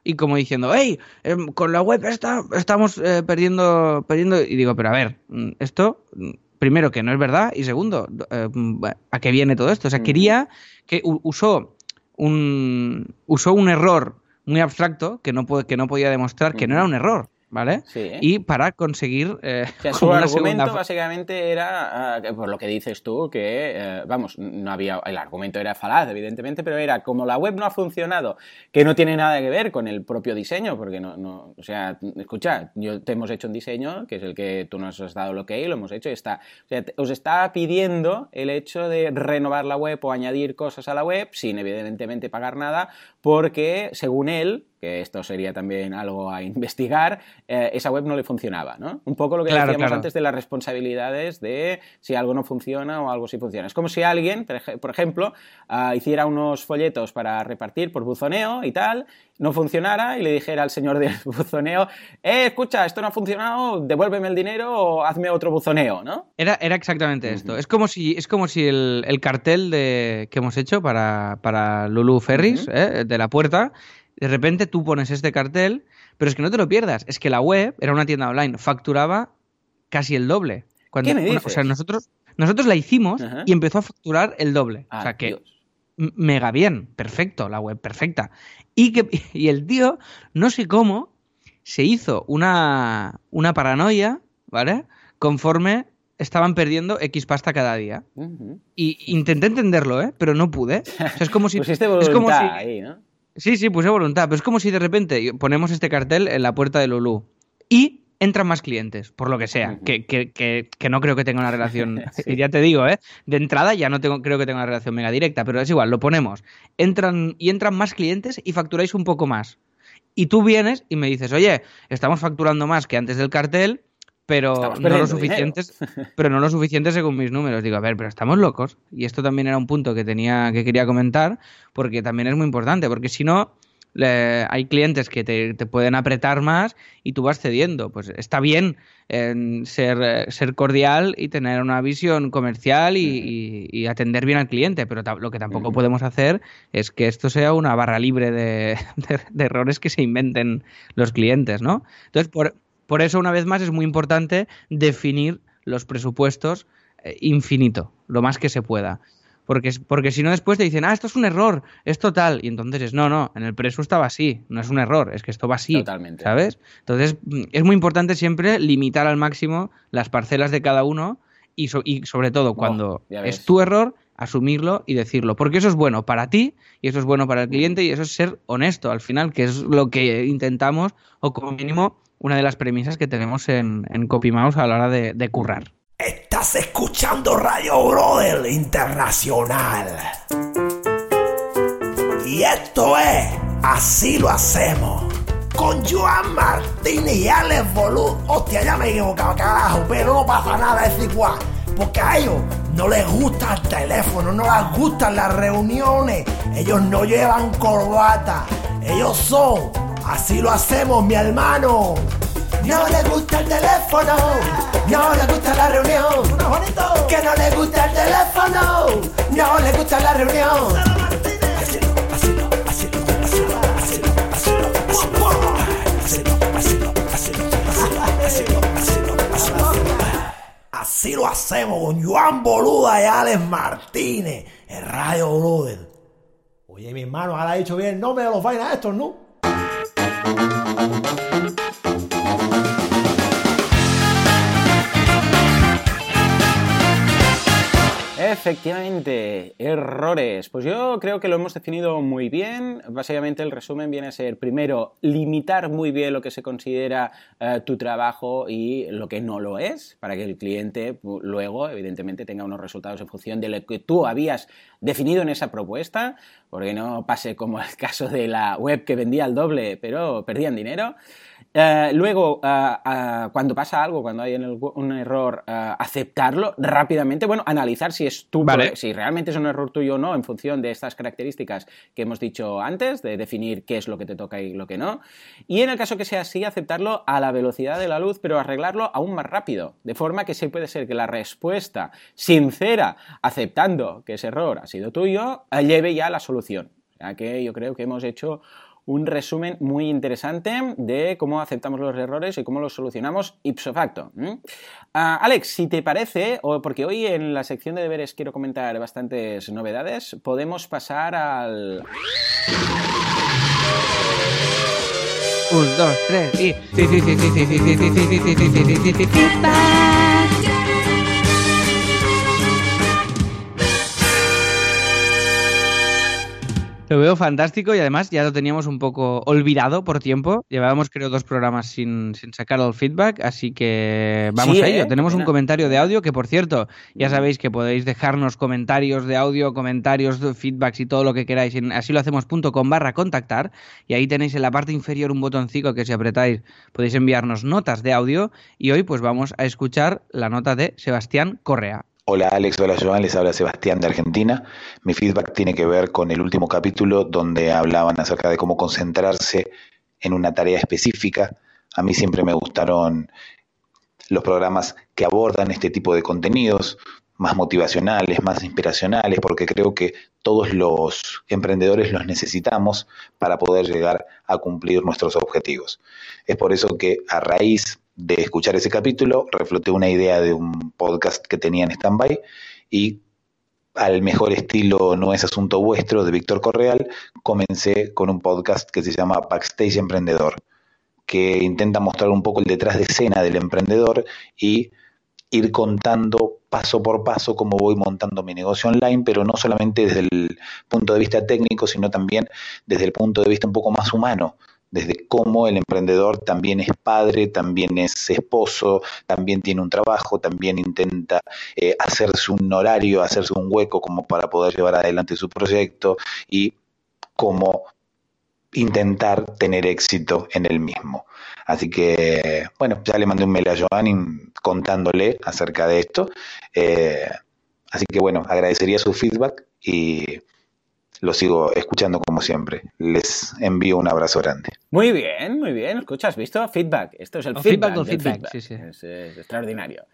y como diciendo, hey, em, con la web esta estamos eh, perdiendo, perdiendo. Y digo, pero a ver, mm, esto, mm, primero que no es verdad y segundo, eh, mm, ¿a qué viene todo esto? O sea, quería que usó un, usó un error muy abstracto que no, que no podía demostrar que no era un error, ¿vale? Sí. Y para conseguir eh, O sea, <laughs> su argumento segunda básicamente era, ah, por lo que dices tú, que, eh, vamos, no había, el argumento era falaz, evidentemente, pero era como la web no ha funcionado, que no tiene nada que ver con el propio diseño, porque no, no o sea, escucha, yo te hemos hecho un diseño, que es el que tú nos has dado lo que lo hemos hecho y está. O sea, te- os está pidiendo el hecho de renovar la web o añadir cosas a la web sin evidentemente pagar nada, porque según él, que esto sería también algo a <laughs> investigar, eh, esa web no le funcionaba, ¿no? Un poco lo que Claro, decíamos claro. antes de las responsabilidades de si algo no funciona o algo sí funciona. Es como si alguien, por ej- por ejemplo, ah, hiciera unos folletos para repartir por buzoneo y tal, no funcionara y le dijera al señor del <laughs> buzoneo, eh, escucha, esto no ha funcionado, devuélveme el dinero o hazme otro buzoneo, ¿no? Era, era exactamente esto. Es como si, es como si el, el cartel de, que hemos hecho para, para Lulu Ferris, ¿eh? de la puerta, de repente tú pones este cartel, pero es que no te lo pierdas. Es que la web era una tienda online, facturaba casi el doble. Cuando, ¿Qué me una- o sea, nosotros, nosotros la hicimos Ajá. y empezó a facturar el doble. Ah, o sea que Dios. mega bien, perfecto, la web perfecta. Y, que, <laughs> y el tío, no sé cómo, se hizo una, una paranoia, ¿vale? Conforme estaban perdiendo X pasta cada día. Y intenté entenderlo, ¿eh? Pero no pude. O sea, es como si... <laughs> Pusiste es voluntad como si- ahí, ¿no? Sí, sí, puse voluntad, pero es como si de repente ponemos este cartel en la puerta de Lulu y entran más clientes, por lo que sea, que, que- que- que no creo que tenga una relación, <laughs> <laughs> Sí. ya te digo, ¿eh? De entrada ya no tengo, creo que tenga una relación mega directa, pero es igual, lo ponemos. Entran y entran más clientes y facturáis un poco más. Y tú vienes y me dices, oye, estamos facturando más que antes del cartel, pero no lo suficientes, <laughs> pero no lo suficiente según mis números. Digo, a ver, pero estamos locos. Y esto también era un punto que tenía, que quería comentar, porque también es muy importante, porque si no, le- hay clientes que te, te pueden apretar más y tú vas cediendo. Pues está bien en ser, ser cordial y tener una visión comercial y, y- y atender bien al cliente, pero lo que tampoco podemos hacer es que esto sea una barra libre de, <laughs> de- de errores que se inventen los clientes, ¿no? Entonces, por, por eso, una vez más, es muy importante definir los presupuestos eh, infinito, lo más que se pueda. Porque, es- porque si no, después te dicen, ah, esto es un error, esto tal. Y entonces es, no, no, en el preso estaba así, no es un error, es que esto va así. Totalmente. ¿Sabes? Entonces, mm, es muy importante siempre limitar al máximo las parcelas de cada uno y, so- y sobre todo, cuando ya ves. es tu error, asumirlo y decirlo. Porque eso es bueno para ti y eso es bueno para el cliente y eso es ser honesto al final, que es lo que intentamos, o como mínimo, una de las premisas que tenemos en, en CopyMouse a la hora de, currar. Estás escuchando Radio Brother Internacional. Y esto es Así lo hacemos. Con Joan Martínez y Alex Bolú. Hostia, ya me he equivocado, carajo, pero no pasa nada, es igual. Porque a ellos no les gusta el teléfono, no les gustan las reuniones. Ellos no llevan corbata. Ellos son. Así lo hacemos, mi hermano. No le gusta el teléfono, no le gusta la reunión. Que no le gusta el teléfono, no le gusta la reunión. Así lo hacemos con Joan Boluda y Alex Martínez en Radio Brother. Oye, mi hermano, ahora ha dicho bien el nombre de los vainas estos, ¿no? Thank you. Efectivamente, errores. Pues yo creo que lo hemos definido muy bien. Básicamente el resumen viene a ser, primero, limitar muy bien lo que se considera eh, tu trabajo y lo que no lo es, para que el cliente luego, evidentemente, tenga unos resultados en función de lo que tú habías definido en esa propuesta, porque no pase como el <laughs> caso de la web que vendía al doble, pero perdían dinero. Eh, luego, ah, ah, cuando pasa algo, cuando hay un error, aceptarlo rápidamente, bueno, analizar si es tu Vale. pro- si realmente es un error tuyo o no, en función de estas características que hemos dicho antes, de definir qué es lo que te toca y lo que no. Y en el caso que sea así, aceptarlo a la velocidad de la luz, pero arreglarlo aún más rápido, de forma que sí puede ser que la respuesta sincera, aceptando que ese error ha sido tuyo, eh, lleve ya a la solución. O sea que yo creo que hemos hecho un resumen muy interesante de cómo aceptamos los errores y cómo los solucionamos ipso facto. Ah, Alex, si te parece, o porque hoy en la sección de deberes quiero comentar bastantes novedades, podemos pasar al... Un, dos, tres y. Lo veo fantástico y además ya lo teníamos un poco olvidado por tiempo. Llevábamos creo dos programas sin, sin sacar el feedback, así que vamos Sí, a ello. ¿eh? Tenemos un comentario de audio que por cierto, ya sabéis que podéis dejarnos comentarios de audio, comentarios, feedbacks y todo lo que queráis en asilohacemos.com barra contactar y ahí tenéis en la parte inferior un botoncito que si apretáis podéis enviarnos notas de audio y hoy pues vamos a escuchar la nota de Sebastián Correa. Hola Alex, hola Joan, les habla Sebastián de Argentina. Mi feedback tiene que ver con el último capítulo donde hablaban acerca de cómo concentrarse en una tarea específica. A mí siempre me gustaron los programas que abordan este tipo de contenidos, más motivacionales, más inspiracionales, porque creo que todos los emprendedores los necesitamos para poder llegar a cumplir nuestros objetivos. Es por eso que a raíz de escuchar ese capítulo, refloté una idea de un podcast que tenía en stand-by y al mejor estilo No es asunto vuestro de Víctor Correal, comencé con un podcast que se llama Backstage Emprendedor, que intenta mostrar un poco el detrás de escena del emprendedor y ir contando paso por paso cómo voy montando mi negocio online, pero no solamente desde el punto de vista técnico, sino también desde el punto de vista un poco más humano, desde cómo el emprendedor también es padre, también es esposo, también tiene un trabajo, también intenta eh, hacerse un horario, hacerse un hueco como para poder llevar adelante su proyecto y cómo intentar tener éxito en el mismo. Así que, bueno, ya le mandé un mail a Joan contándole acerca de esto. Eh, así que, bueno, agradecería su feedback y lo sigo escuchando como siempre. Les envío un abrazo grande. Muy bien, muy bien. Escucha, ¿has visto? Feedback. Esto es el, El feedback, feedback del del feedback, sí, sí. Es, es extraordinario.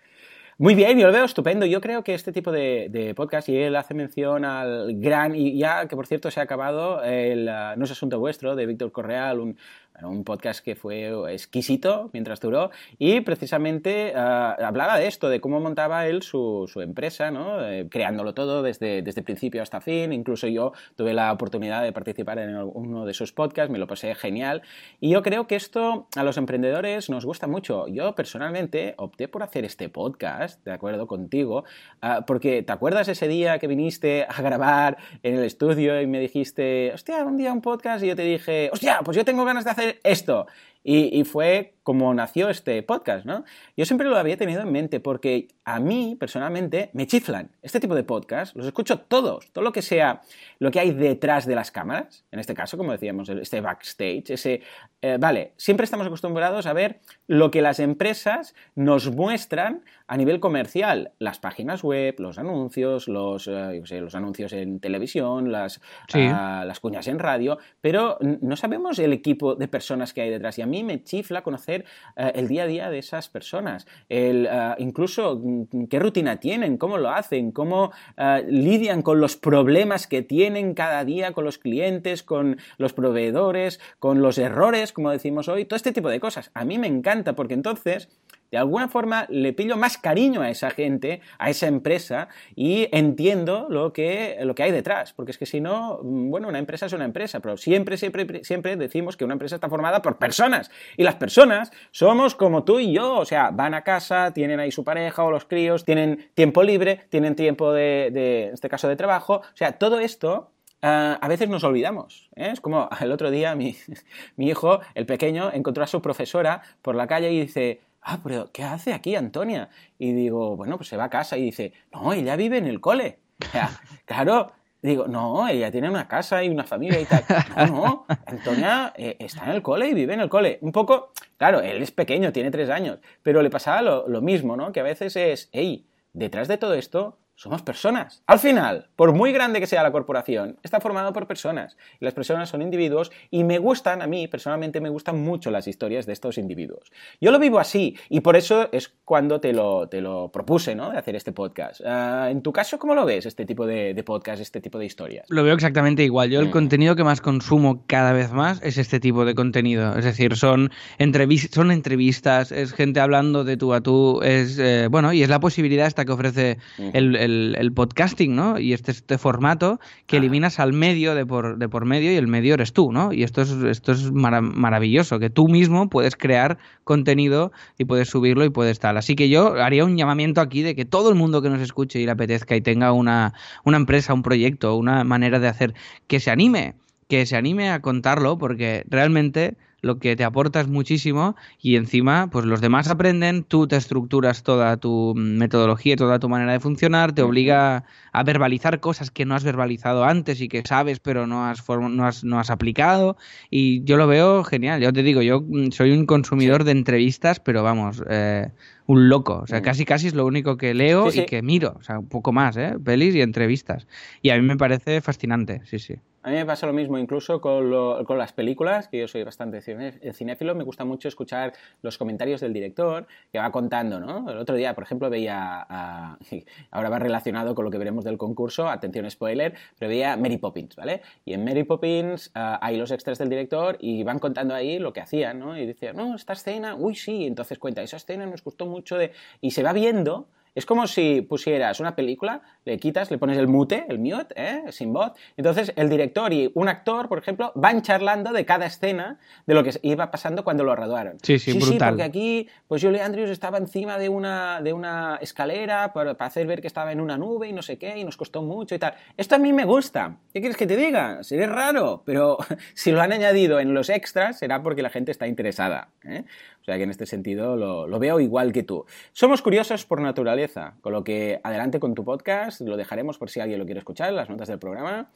Muy bien, yo lo veo estupendo. Yo creo que este tipo de, de podcast, y él hace mención al gran, y ya que por cierto se ha acabado, el uh, No es asunto vuestro, de Víctor Correal, un, un podcast que fue exquisito mientras duró, y precisamente uh, hablaba de esto, de cómo montaba él su, su empresa, ¿no? eh, creándolo todo desde, desde principio hasta fin. Incluso yo tuve la oportunidad de participar en uno de sus podcasts, me lo pasé genial. Y yo creo que esto a los emprendedores nos gusta mucho. Yo personalmente opté por hacer este podcast de acuerdo contigo, uh, porque ¿te acuerdas ese día que viniste a grabar en el estudio y me dijiste, hostia, un día un podcast y yo te dije, hostia, pues yo tengo ganas de hacer esto? Y, y, fue como nació este podcast, ¿no? Yo siempre lo había tenido en mente porque a mí, personalmente, me chiflan este tipo de podcast, los escucho todos, todo lo que sea, lo que hay detrás de las cámaras, en este caso, como decíamos, este backstage, ese, eh, vale, siempre estamos acostumbrados a ver lo que las empresas nos muestran a nivel comercial, las páginas web, los anuncios, los, eh, sé, los anuncios en televisión, las, sí. uh, las cuñas en radio, pero no sabemos el equipo de personas que hay detrás y a mí me chifla conocer uh, el día a día de esas personas, el, uh, incluso mm, qué rutina tienen, cómo lo hacen, cómo uh, lidian con los problemas que tienen cada día con los clientes, con los proveedores, con los errores, como decimos hoy, todo este tipo de cosas. A mí me encanta porque entonces de alguna forma le pillo más cariño a esa gente, a esa empresa y entiendo lo que, lo que hay detrás, porque es que si no, bueno, una empresa es una empresa, pero siempre, siempre, siempre decimos que una empresa está formada por personas y las personas somos como tú y yo, o sea, van a casa, tienen ahí su pareja o los críos, tienen tiempo libre, tienen tiempo de, en este caso, de trabajo, o sea, todo esto Uh, a veces nos olvidamos. ¿eh? Es como el otro día mi, <laughs> mi, hijo, el pequeño, encontró a su profesora por la calle y dice, ah, pero ¿qué hace aquí Antonia? Y digo, bueno, pues se va a casa y dice, no, ella vive en el cole. O sea, <laughs> claro, digo, no, ella tiene una casa y una familia y tal. No, no, Antonia eh, está en el cole y vive en el cole. Un poco, claro, él es pequeño, tiene tres años, pero le pasaba lo, lo mismo, ¿no? Que a veces es, hey, detrás de todo esto somos personas. Al final, por muy grande que sea la corporación, está formado por personas. Y las personas son individuos y me gustan, a mí personalmente me gustan mucho las historias de estos individuos. Yo lo vivo así y por eso es cuando te lo, te lo propuse, ¿no? De hacer este podcast. Uh, en tu caso, ¿cómo lo ves este tipo de, de, podcast, este tipo de historias? Lo veo exactamente igual. Yo el mm. contenido que más consumo cada vez más es este tipo de contenido. Es decir, son, entrevis son entrevistas, es gente hablando de tú a tú, es, eh, bueno, y es la posibilidad esta que ofrece mm. el, el el, el podcasting, ¿no? Y este, este formato que eliminas al medio de por, de por medio y el medio eres tú, ¿no? Y esto es, esto es mara- maravilloso, que tú mismo puedes crear contenido y puedes subirlo y puedes tal. Así que yo haría un llamamiento aquí de que todo el mundo que nos escuche y le apetezca y tenga una, una empresa, un proyecto, una manera de hacer, que se anime, que se anime a contarlo, porque realmente lo que te aporta es muchísimo y encima pues los demás aprenden, tú te estructuras toda tu metodología, toda tu manera de funcionar, te obliga a verbalizar cosas que no has verbalizado antes y que sabes pero no has, no has, no has aplicado y yo lo veo genial, yo te digo, yo mm, soy un consumidor de entrevistas pero vamos, eh, un loco, o sea, Mm. casi casi es lo único que leo Sí, sí. y que miro, o sea, un poco más, ¿eh? pelis y entrevistas y a mí me parece fascinante, sí, sí. A mí me pasa lo mismo incluso con, lo- con las películas, que yo soy bastante cine- cinéfilo, me gusta mucho escuchar los comentarios del director que va contando, ¿no? El otro día, por ejemplo, veía, a- <laughs> ahora va relacionado con lo que veremos del concurso, atención spoiler, pero veía Mary Poppins, ¿vale? Y en Mary Poppins ah, hay los extras del director y van contando ahí lo que hacían, ¿no? Y dice, no, esta escena, uy, sí, entonces cuenta, esa escena nos gustó mucho de... Y se va viendo... Es como si pusieras una película, le quitas, le pones el mute, el mute, ¿eh? sin voz. Entonces el director y un actor, por ejemplo, van charlando de cada escena de lo que iba pasando cuando lo graduaron. Sí, sí, brutal. porque aquí, pues Julie Andrews estaba encima de una, de una escalera para, para hacer ver que estaba en una nube y no sé qué, y nos costó mucho y tal. Esto a mí me gusta. ¿Qué quieres que te diga? Seré raro, pero <laughs> si lo han añadido en los extras será porque la gente está interesada. ¿eh? O sea que en este sentido lo, lo veo igual que tú. Somos curiosos por naturaleza, con lo que adelante con tu podcast, lo dejaremos por si alguien lo quiere escuchar en las notas del programa.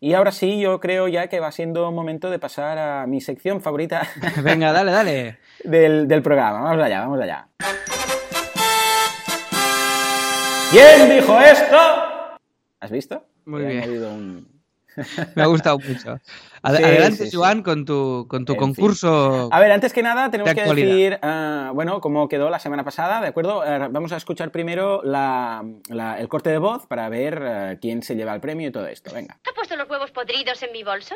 Y ahora sí, yo creo ya que va siendo momento de pasar a mi sección favorita <laughs> Venga, dale, dale. <laughs> del, del programa. Vamos allá, vamos allá. ¿Quién dijo esto? ¿Has visto? Muy He bien. un- Me ha gustado mucho. <laughs> Ad- Sí, Adelante, sí, sí. Joan, con tu, con tu En concurso. A ver, antes que nada tenemos De que decir, ah, bueno, cómo quedó la semana pasada, ¿de acuerdo? Eh, vamos a escuchar primero la- la- el corte de voz para ver eh, quién se lleva el premio y todo esto. Venga. ¿Ha puesto los huevos podridos en mi bolso?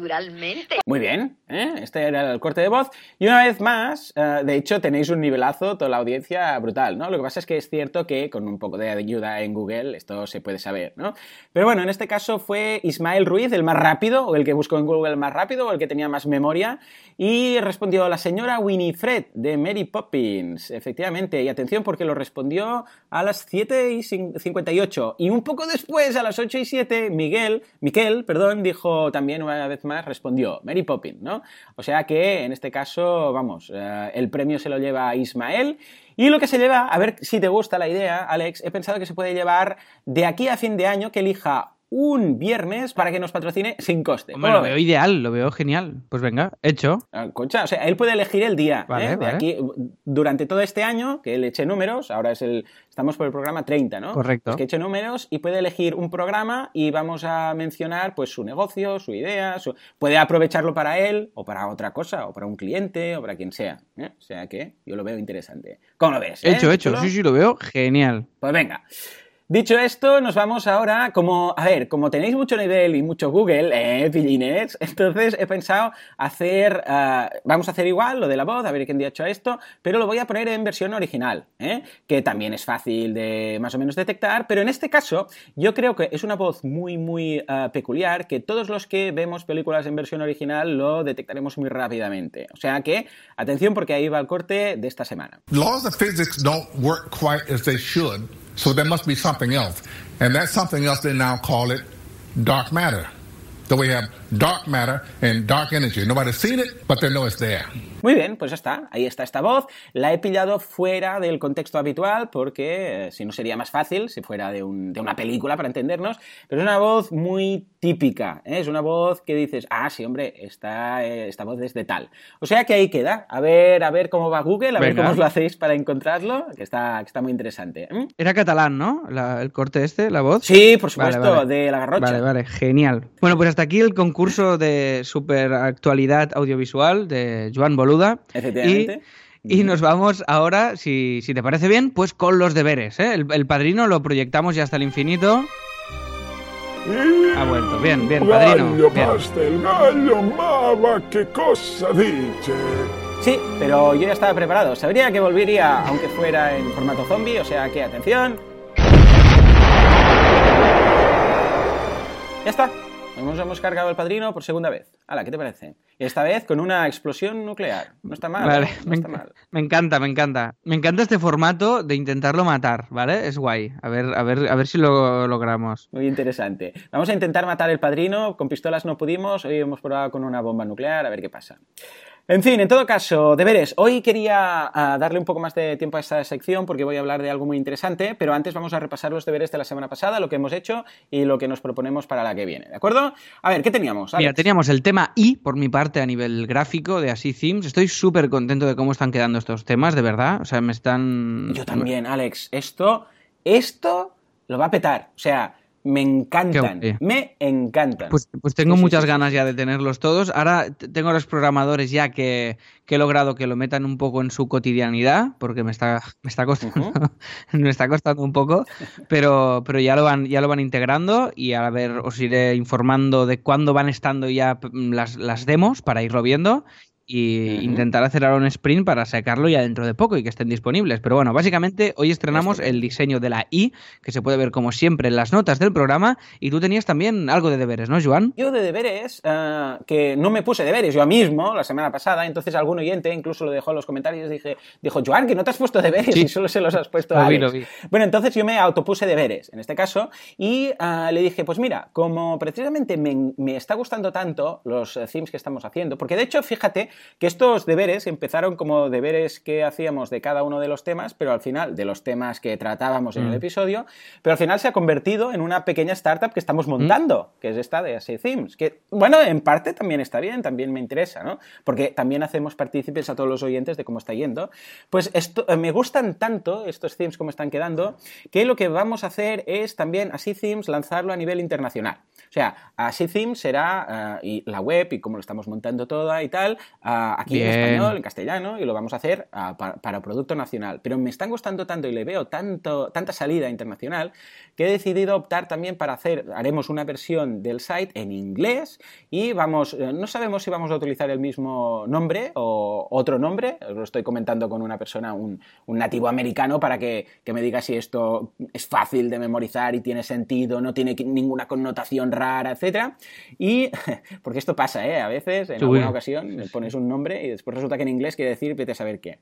Naturalmente. Muy bien, ¿eh? este era el corte de voz. Y una vez más, eh, de hecho, tenéis un nivelazo, toda la audiencia brutal, ¿no? Lo que pasa es que es cierto que con un poco de ayuda en Google esto se puede saber, ¿no? Pero bueno, en este caso fue Ismael Ruiz el más rápido, o el que buscó en Google el más rápido, o el que tenía más memoria, y respondió la señora Winifred de Mary Poppins, efectivamente. Y atención porque lo respondió a las 7 y cin- 58. Y un poco después, a las 8 y 7, Miguel, Miquel, perdón, dijo también una vez más, respondió Mary Poppins, ¿no? O sea que en este caso, vamos, eh, el premio se lo lleva Ismael. Y lo que se lleva, a ver si te gusta la idea, Alex, he pensado que se puede llevar de aquí a fin de año que elija un viernes para que nos patrocine sin coste. Hombre, ¿Cómo lo lo veo ideal, lo veo genial. Pues venga, hecho. Ah, Concha, o sea, él puede elegir el día. Vale, ¿eh? De aquí, durante todo este año, que él eche números, ahora es el, estamos por el programa 30, ¿no? Correcto. Pues que eche números y puede elegir un programa y vamos a mencionar pues su negocio, su idea, su- puede aprovecharlo para él o para otra cosa, o para un cliente o para quien sea. ¿eh? O sea que yo lo veo interesante. ¿Cómo lo ves? eh? Hecho, hecho. Sí, sí, lo veo genial. Pues venga. Dicho esto, nos vamos ahora, como, a ver, como tenéis mucho nivel y mucho Google, eh, pillines, <laughs> entonces he pensado hacer, ah, vamos a hacer igual lo de la voz, a ver quién ha hecho esto, pero lo voy a poner en versión original, ¿eh? que también es fácil de más o menos detectar, pero en este caso yo creo que es una voz muy, muy ah, peculiar, que todos los que vemos películas en versión original lo detectaremos muy rápidamente. O sea que, atención porque ahí va el corte de esta semana. laws of physics don't work quite as they should, so there must be something else. And that something else, they now call it dark matter. So we have dark matter and dark energy. Nobody's seen it, but they know it's there. Muy bien, pues ya está, ahí está esta voz. La he pillado fuera del contexto habitual porque eh, si no sería más fácil si fuera de, un- de una película para entendernos, pero es una voz muy típica, ¿eh? es una voz que dices, ah, sí, hombre, esta, eh, esta voz es de tal. O sea que ahí queda, a ver, a ver cómo va Google, a ver cómo os lo hacéis para encontrarlo, que está, que está muy interesante. ¿eh? Era catalán, ¿no? La- el corte este, la voz. Sí, por supuesto, vale. de la garrocha. Vale, vale, genial. Bueno, pues hasta aquí el concurso de super actualidad audiovisual de Joan Boluda. Efectivamente. Y, y nos vamos ahora, si, si te parece bien, pues con los deberes. ¿eh? El, el padrino lo proyectamos ya hasta el infinito. Ha vuelto, bien, bien, padrino. Gallo pastel, gallo qué cosa dice. Sí, pero yo ya estaba preparado. Sabría que volvería, aunque fuera en formato zombie, o sea que atención. Ya está. Nos hemos cargado el padrino por segunda vez. Hala, ¿qué te parece? Esta vez con una explosión nuclear. No está mal. Vale. No me, está mal. me encanta, me encanta. Me encanta este formato de intentarlo matar, ¿vale? Es guay. A ver, a ver, a ver si lo logramos. Muy interesante. Vamos a intentar matar el padrino. Con pistolas no pudimos. Hoy hemos probado con una bomba nuclear. A ver qué pasa. En fin, en todo caso, deberes. Hoy quería ah, darle un poco más de tiempo a esta sección porque voy a hablar de algo muy interesante, pero antes vamos a repasar los deberes de la semana pasada, lo que hemos hecho y lo que nos proponemos para la que viene, ¿de acuerdo? A ver, ¿qué teníamos? Mira, teníamos el tema I, por mi parte, a nivel gráfico de Así Themes. Estoy súper contento de cómo están quedando estos temas, de verdad. O sea, me están... Yo también, Alex. Esto, esto lo va a petar. O sea, me encantan. Qué. Me encantan. Pues, pues tengo Sí, muchas sí, sí. ganas ya de tenerlos todos. Ahora tengo a los programadores ya que, que he logrado que lo metan un poco en su cotidianidad, porque me está, me está costando, <laughs> me está costando un poco, pero, pero ya lo van, ya lo van integrando y a ver, os iré informando de cuándo van estando ya p- las, las demos para irlo viendo. Y Ujú. intentar hacer ahora un sprint para sacarlo ya dentro de poco y que estén disponibles. Pero bueno, básicamente hoy estrenamos el diseño de la I, que se puede ver como siempre en las notas del programa. Y tú tenías también algo de deberes, ¿no, Joan? Yo de deberes, ah, que no me puse deberes yo mismo la semana pasada, entonces algún oyente incluso lo dejó en los comentarios, dije, dijo, Joan, que no te has puesto deberes Sí. y solo se los has puesto <laughs> a Alex". lo vi. Bueno, entonces yo me autopuse deberes, en este caso, y ah, le dije, pues mira, como precisamente me, me está gustando tanto los eh, themes que estamos haciendo, porque de hecho, fíjate que estos deberes empezaron como deberes que hacíamos de cada uno de los temas, pero al final, de los temas que tratábamos en el Mm. episodio, pero al final se ha convertido en una pequeña startup que estamos montando, que es esta de Themes, que, bueno, en parte también está bien, también me interesa, ¿no? Porque también hacemos partícipes a todos los oyentes de cómo está yendo. Pues esto, eh, me gustan tanto estos themes como están quedando, que lo que vamos a hacer es también Así Themes lanzarlo a nivel internacional. O sea, Así Themes será, eh, y la web y cómo lo estamos montando toda y tal, aquí en español, en castellano, y lo vamos a hacer pa- para, producto nacional. Pero me están gustando tanto y le veo tanto, tanta salida internacional que he decidido optar también para hacer, haremos una versión del site en inglés y vamos, eh, no sabemos si vamos a utilizar el mismo nombre o otro nombre, lo estoy comentando con una persona, un, un nativo americano, para que, que me diga si esto es fácil de memorizar y tiene sentido, no tiene ninguna connotación rara, etcétera. Y, <laughs> porque esto pasa, ¿eh? A veces, en alguna ocasión, pones un nombre y después resulta que en inglés quiere decir vete a saber qué.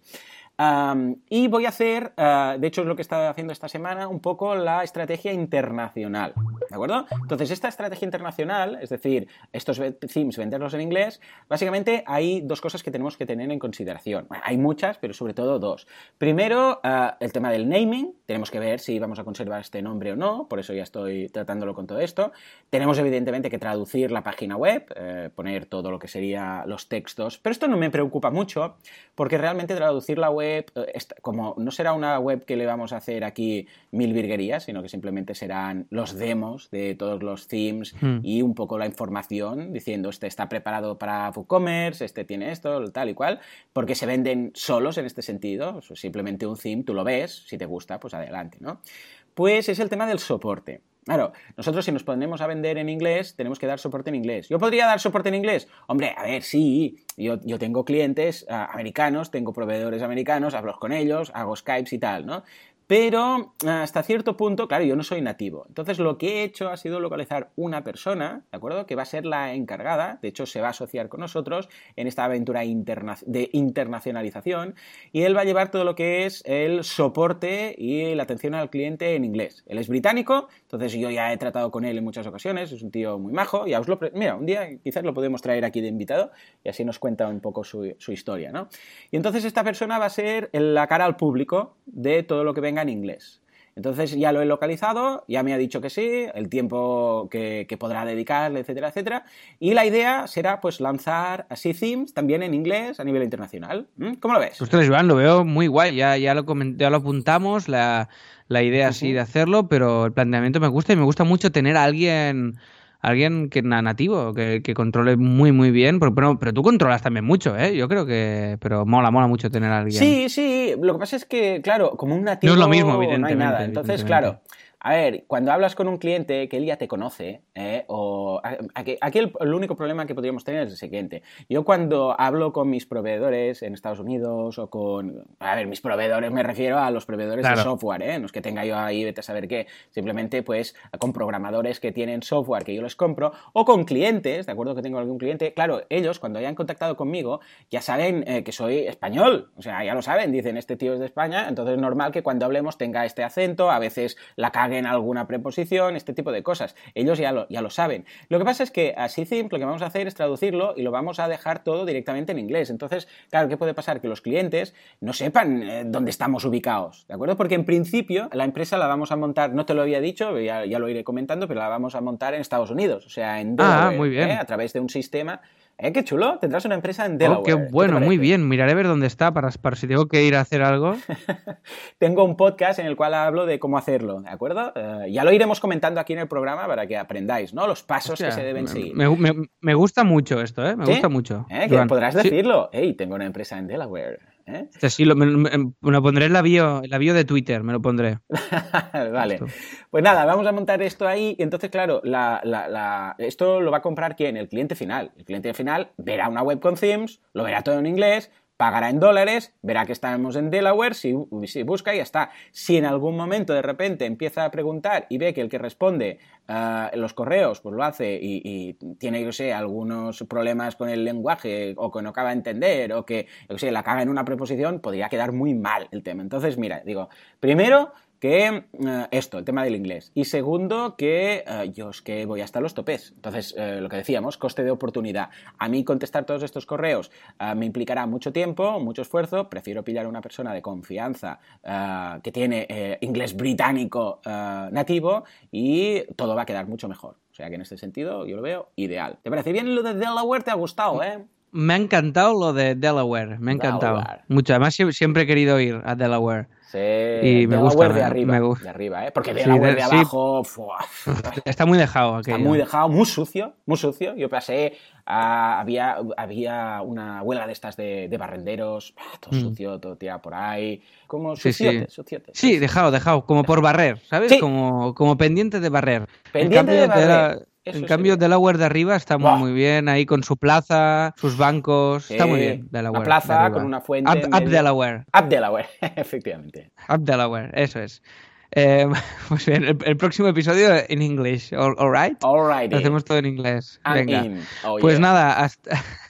Y voy a hacer, ah, de hecho es lo que he estado haciendo esta semana, un poco la estrategia internacional, ¿de acuerdo? Entonces, esta estrategia internacional, es decir, estos themes, venderlos en inglés, básicamente hay dos cosas que tenemos que tener en consideración. Hay muchas, pero sobre todo dos. Primero, ah, el tema del naming, tenemos que ver si vamos a conservar este nombre o no, por eso ya estoy tratándolo con todo esto. Tenemos evidentemente que traducir la página web, eh, poner todo lo que sería los textos, pero esto no me preocupa mucho porque realmente traducir la web, eh, esta- como no será una web que le vamos a hacer aquí mil virguerías, sino que simplemente serán los demos de todos los themes Hmm. y un poco la información diciendo este está preparado para WooCommerce, este tiene esto, tal y cual, porque se venden solos en este sentido, o simplemente un theme, tú lo ves, si te gusta, pues adelante, ¿no? Pues es el tema del soporte. Claro, nosotros si nos ponemos a vender en inglés, tenemos que dar soporte en inglés. ¿Yo podría dar soporte en inglés? Hombre, a ver, sí, yo, yo tengo clientes ah, americanos, tengo proveedores americanos, hablo con ellos, hago Skypes y tal, ¿no? Pero hasta cierto punto, claro, yo no soy nativo. Entonces lo que he hecho ha sido localizar una persona, ¿de acuerdo? Que va a ser la encargada, de hecho se va a asociar con nosotros en esta aventura de internacionalización y él va a llevar todo lo que es el soporte y la atención al cliente en inglés. Él es británico, entonces yo ya he tratado con él en muchas ocasiones, es un tío muy majo, pre- Mira, un día quizás lo podemos traer aquí de invitado y así nos cuenta un poco su, su historia, ¿no? Y entonces esta persona va a ser la cara al público de todo lo que venga en inglés. Entonces ya lo he localizado, ya me ha dicho que sí, el tiempo que, que podrá dedicarle, etcétera, etcétera. Y la idea será pues lanzar así themes también en inglés a nivel internacional. ¿Mm? ¿Cómo lo ves? Ostras, Joan, lo veo muy guay. Ya, ya, lo, ya lo apuntamos, la, la idea así de hacerlo, pero el planteamiento me gusta y me gusta mucho tener a alguien, alguien que na- nativo, que, que controle muy, muy bien. Pero, pero, pero tú controlas también mucho, ¿eh? Yo creo que... Pero mola, mola mucho tener a alguien. Sí, sí, lo que pasa es que, claro, como un nativo No es lo mismo, no hay evidentemente, nada. Entonces, evidentemente. claro, A ver, cuando hablas con un cliente que él ya te conoce, ¿eh? o aquí, aquí el, el, único problema que podríamos tener es el siguiente. Yo cuando hablo con mis proveedores en Estados Unidos o con... A ver, mis proveedores me refiero a los proveedores claro. de software, ¿eh? No es que tenga yo ahí, vete a saber qué. Simplemente, pues, con programadores que tienen software que yo les compro o con clientes, ¿de acuerdo? Que tengo algún cliente. Claro, ellos cuando hayan contactado conmigo ya saben eh, que soy español. O sea, ya lo saben, dicen, este tío es de España, entonces es normal que cuando hablemos tenga este acento, a veces la cague en alguna preposición, este tipo de cosas. Ellos ya lo, ya lo saben. Lo que pasa es que así simple lo que vamos a hacer es traducirlo y lo vamos a dejar todo directamente en inglés. Entonces, claro, ¿qué puede pasar? Que los clientes no sepan eh, dónde estamos ubicados, ¿de acuerdo? Porque en principio la empresa la vamos a montar, no te lo había dicho, ya, ya lo iré comentando, pero la vamos a montar en Estados Unidos, o sea, en Delaware, ah, muy bien. ¿eh? a través de un sistema ¿Eh? ¡Qué chulo! Tendrás una empresa en Delaware. Oh, qué bueno, muy bien. Miraré a ver dónde está para, para si tengo que ir a hacer algo. <laughs> tengo un podcast en el cual hablo de cómo hacerlo, ¿de acuerdo? Uh, ya lo iremos comentando aquí en el programa para que aprendáis, ¿no? Los pasos Hostia, que se deben me, seguir. Me, me, me, gusta mucho esto, ¿eh? Me ¿Sí? gusta mucho. ¿Eh? Que podrás decirlo. Sí. ¡Ey, tengo una empresa en Delaware! ¿Eh? Este sí, lo, me, me, lo, pondré en la, bio, en la bio de Twitter, me lo pondré. <laughs> vale. Esto. Pues nada, vamos a montar esto ahí. Y entonces, claro, la, la, la, esto lo va a comprar quién? El cliente final. El cliente final verá una web con themes, lo verá todo en inglés, pagará en dólares, verá que estamos en Delaware, si, busca y ya está. Si en algún momento de repente empieza a preguntar y ve que el que responde uh, los correos pues lo hace y, tiene, yo sé, algunos problemas con el lenguaje o que no acaba de entender o que, la caga en una preposición, podría quedar muy mal el tema. Entonces, mira, digo, primero que uh, esto, el tema del inglés. Y segundo, que uh, yo es que voy hasta los topes. Entonces, uh, lo que decíamos, coste de oportunidad. A mí contestar todos estos correos me implicará mucho tiempo, mucho esfuerzo. Prefiero pillar a una persona de confianza que tiene eh, inglés británico nativo y todo va a quedar mucho mejor. O sea que en este sentido yo lo veo ideal. ¿Te parece bien lo de Delaware? ¿Te ha gustado, eh? Me ha encantado lo de Delaware, me ha encantado. Delaware. Mucho, además siempre he querido ir a Delaware. Sí, y me gusta, de arriba, me gusta. de arriba, ¿eh? Porque Delaware sí, de, de, abajo... Sí. <laughs> Está muy dejado aquello. Está muy dejado, muy sucio, muy sucio. Yo pasé, a, había, había una huelga de estas de, de barrenderos, todo mm. sucio, todo tirado por ahí, como suciote, sí. suciote. Sí, dejado, dejado, como por barrer, ¿sabes? Como, como pendiente de barrer. Pendiente de barrer. Eso en cambio. Delaware de arriba está muy, muy, bien, ahí con su plaza, sus bancos. Está muy bien, Delaware. Una plaza con una fuente. Up, up Delaware. Up Delaware, efectivamente. Up Delaware, eso es. Eh, <laughs> pues bien, el, el, próximo episodio en inglés, all, all right? All hacemos todo en inglés. Venga. In. Oh, pues yeah. nada, hasta, <laughs>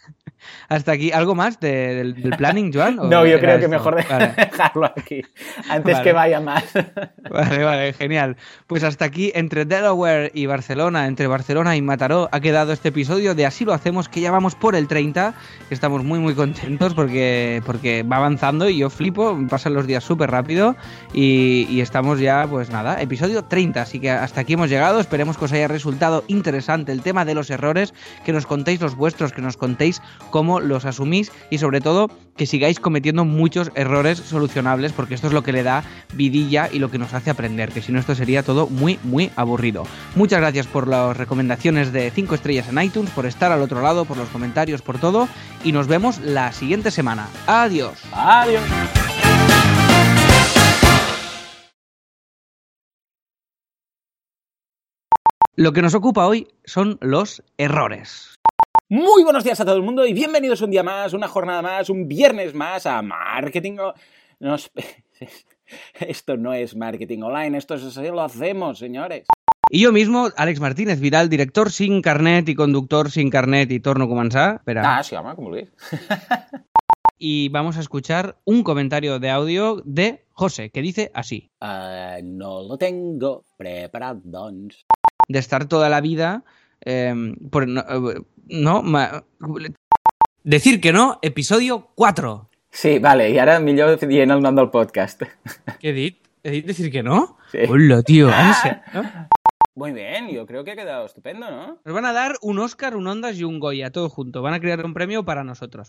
hasta aquí. ¿Algo más de, del, del, planning, <laughs> Joan? no, yo creo que mejor de vale. <laughs> dejarlo aquí, antes vale. que vaya más. <laughs> vale, vale, genial. Pues hasta aquí, entre Delaware y Barcelona, entre Barcelona y Mataró, ha quedado este episodio de Así lo hacemos, que ya vamos por el 30, que estamos muy, muy contentos porque, porque va avanzando y yo flipo, pasan los días súper rápido y, y estamos ya, pues nada, episodio 30, así que hasta aquí hemos llegado, esperemos que os haya resultado interesante el tema de los errores, que nos contéis los vuestros, que nos contéis cómo los asumís y sobre todo que sigáis cometiendo muchos errores solucionables porque esto es lo que le da vidilla y lo que nos hace aprender, que si no esto sería todo muy muy aburrido. Muchas gracias por las recomendaciones de 5 estrellas en iTunes, por estar al otro lado, por los comentarios, por todo y nos vemos la siguiente semana. Adiós. Adiós. Lo que nos ocupa hoy son los errores. Muy buenos días a todo el mundo y bienvenidos un día más, una jornada más, un viernes más a Marketing. No, <laughs> esto no es marketing online, esto es así lo hacemos, señores. I jo mismo, Àlex Martínez Vidal, director sin carnet i conductor sin carnet y torno a començar. Espera. Ah, sí, home, com vulguis. <laughs> y vamos a escuchar un comentario de audio de José, que dice así. Uh, no lo tengo preparado, doncs. De estar toda la vida... Eh, por, no, no ma, decir que no, episodio 4. Sí, vale, i ara millor dient el nom del podcast. <laughs> Què he dit? ¿He dit decir que no? Sí. Hola, tío. <laughs> ¿no? Muy bien, yo creo que ha quedado estupendo, ¿no? Nos van a dar un Oscar, un Ondas y un Goya, todo junto. Van a crear un premio para nosotros.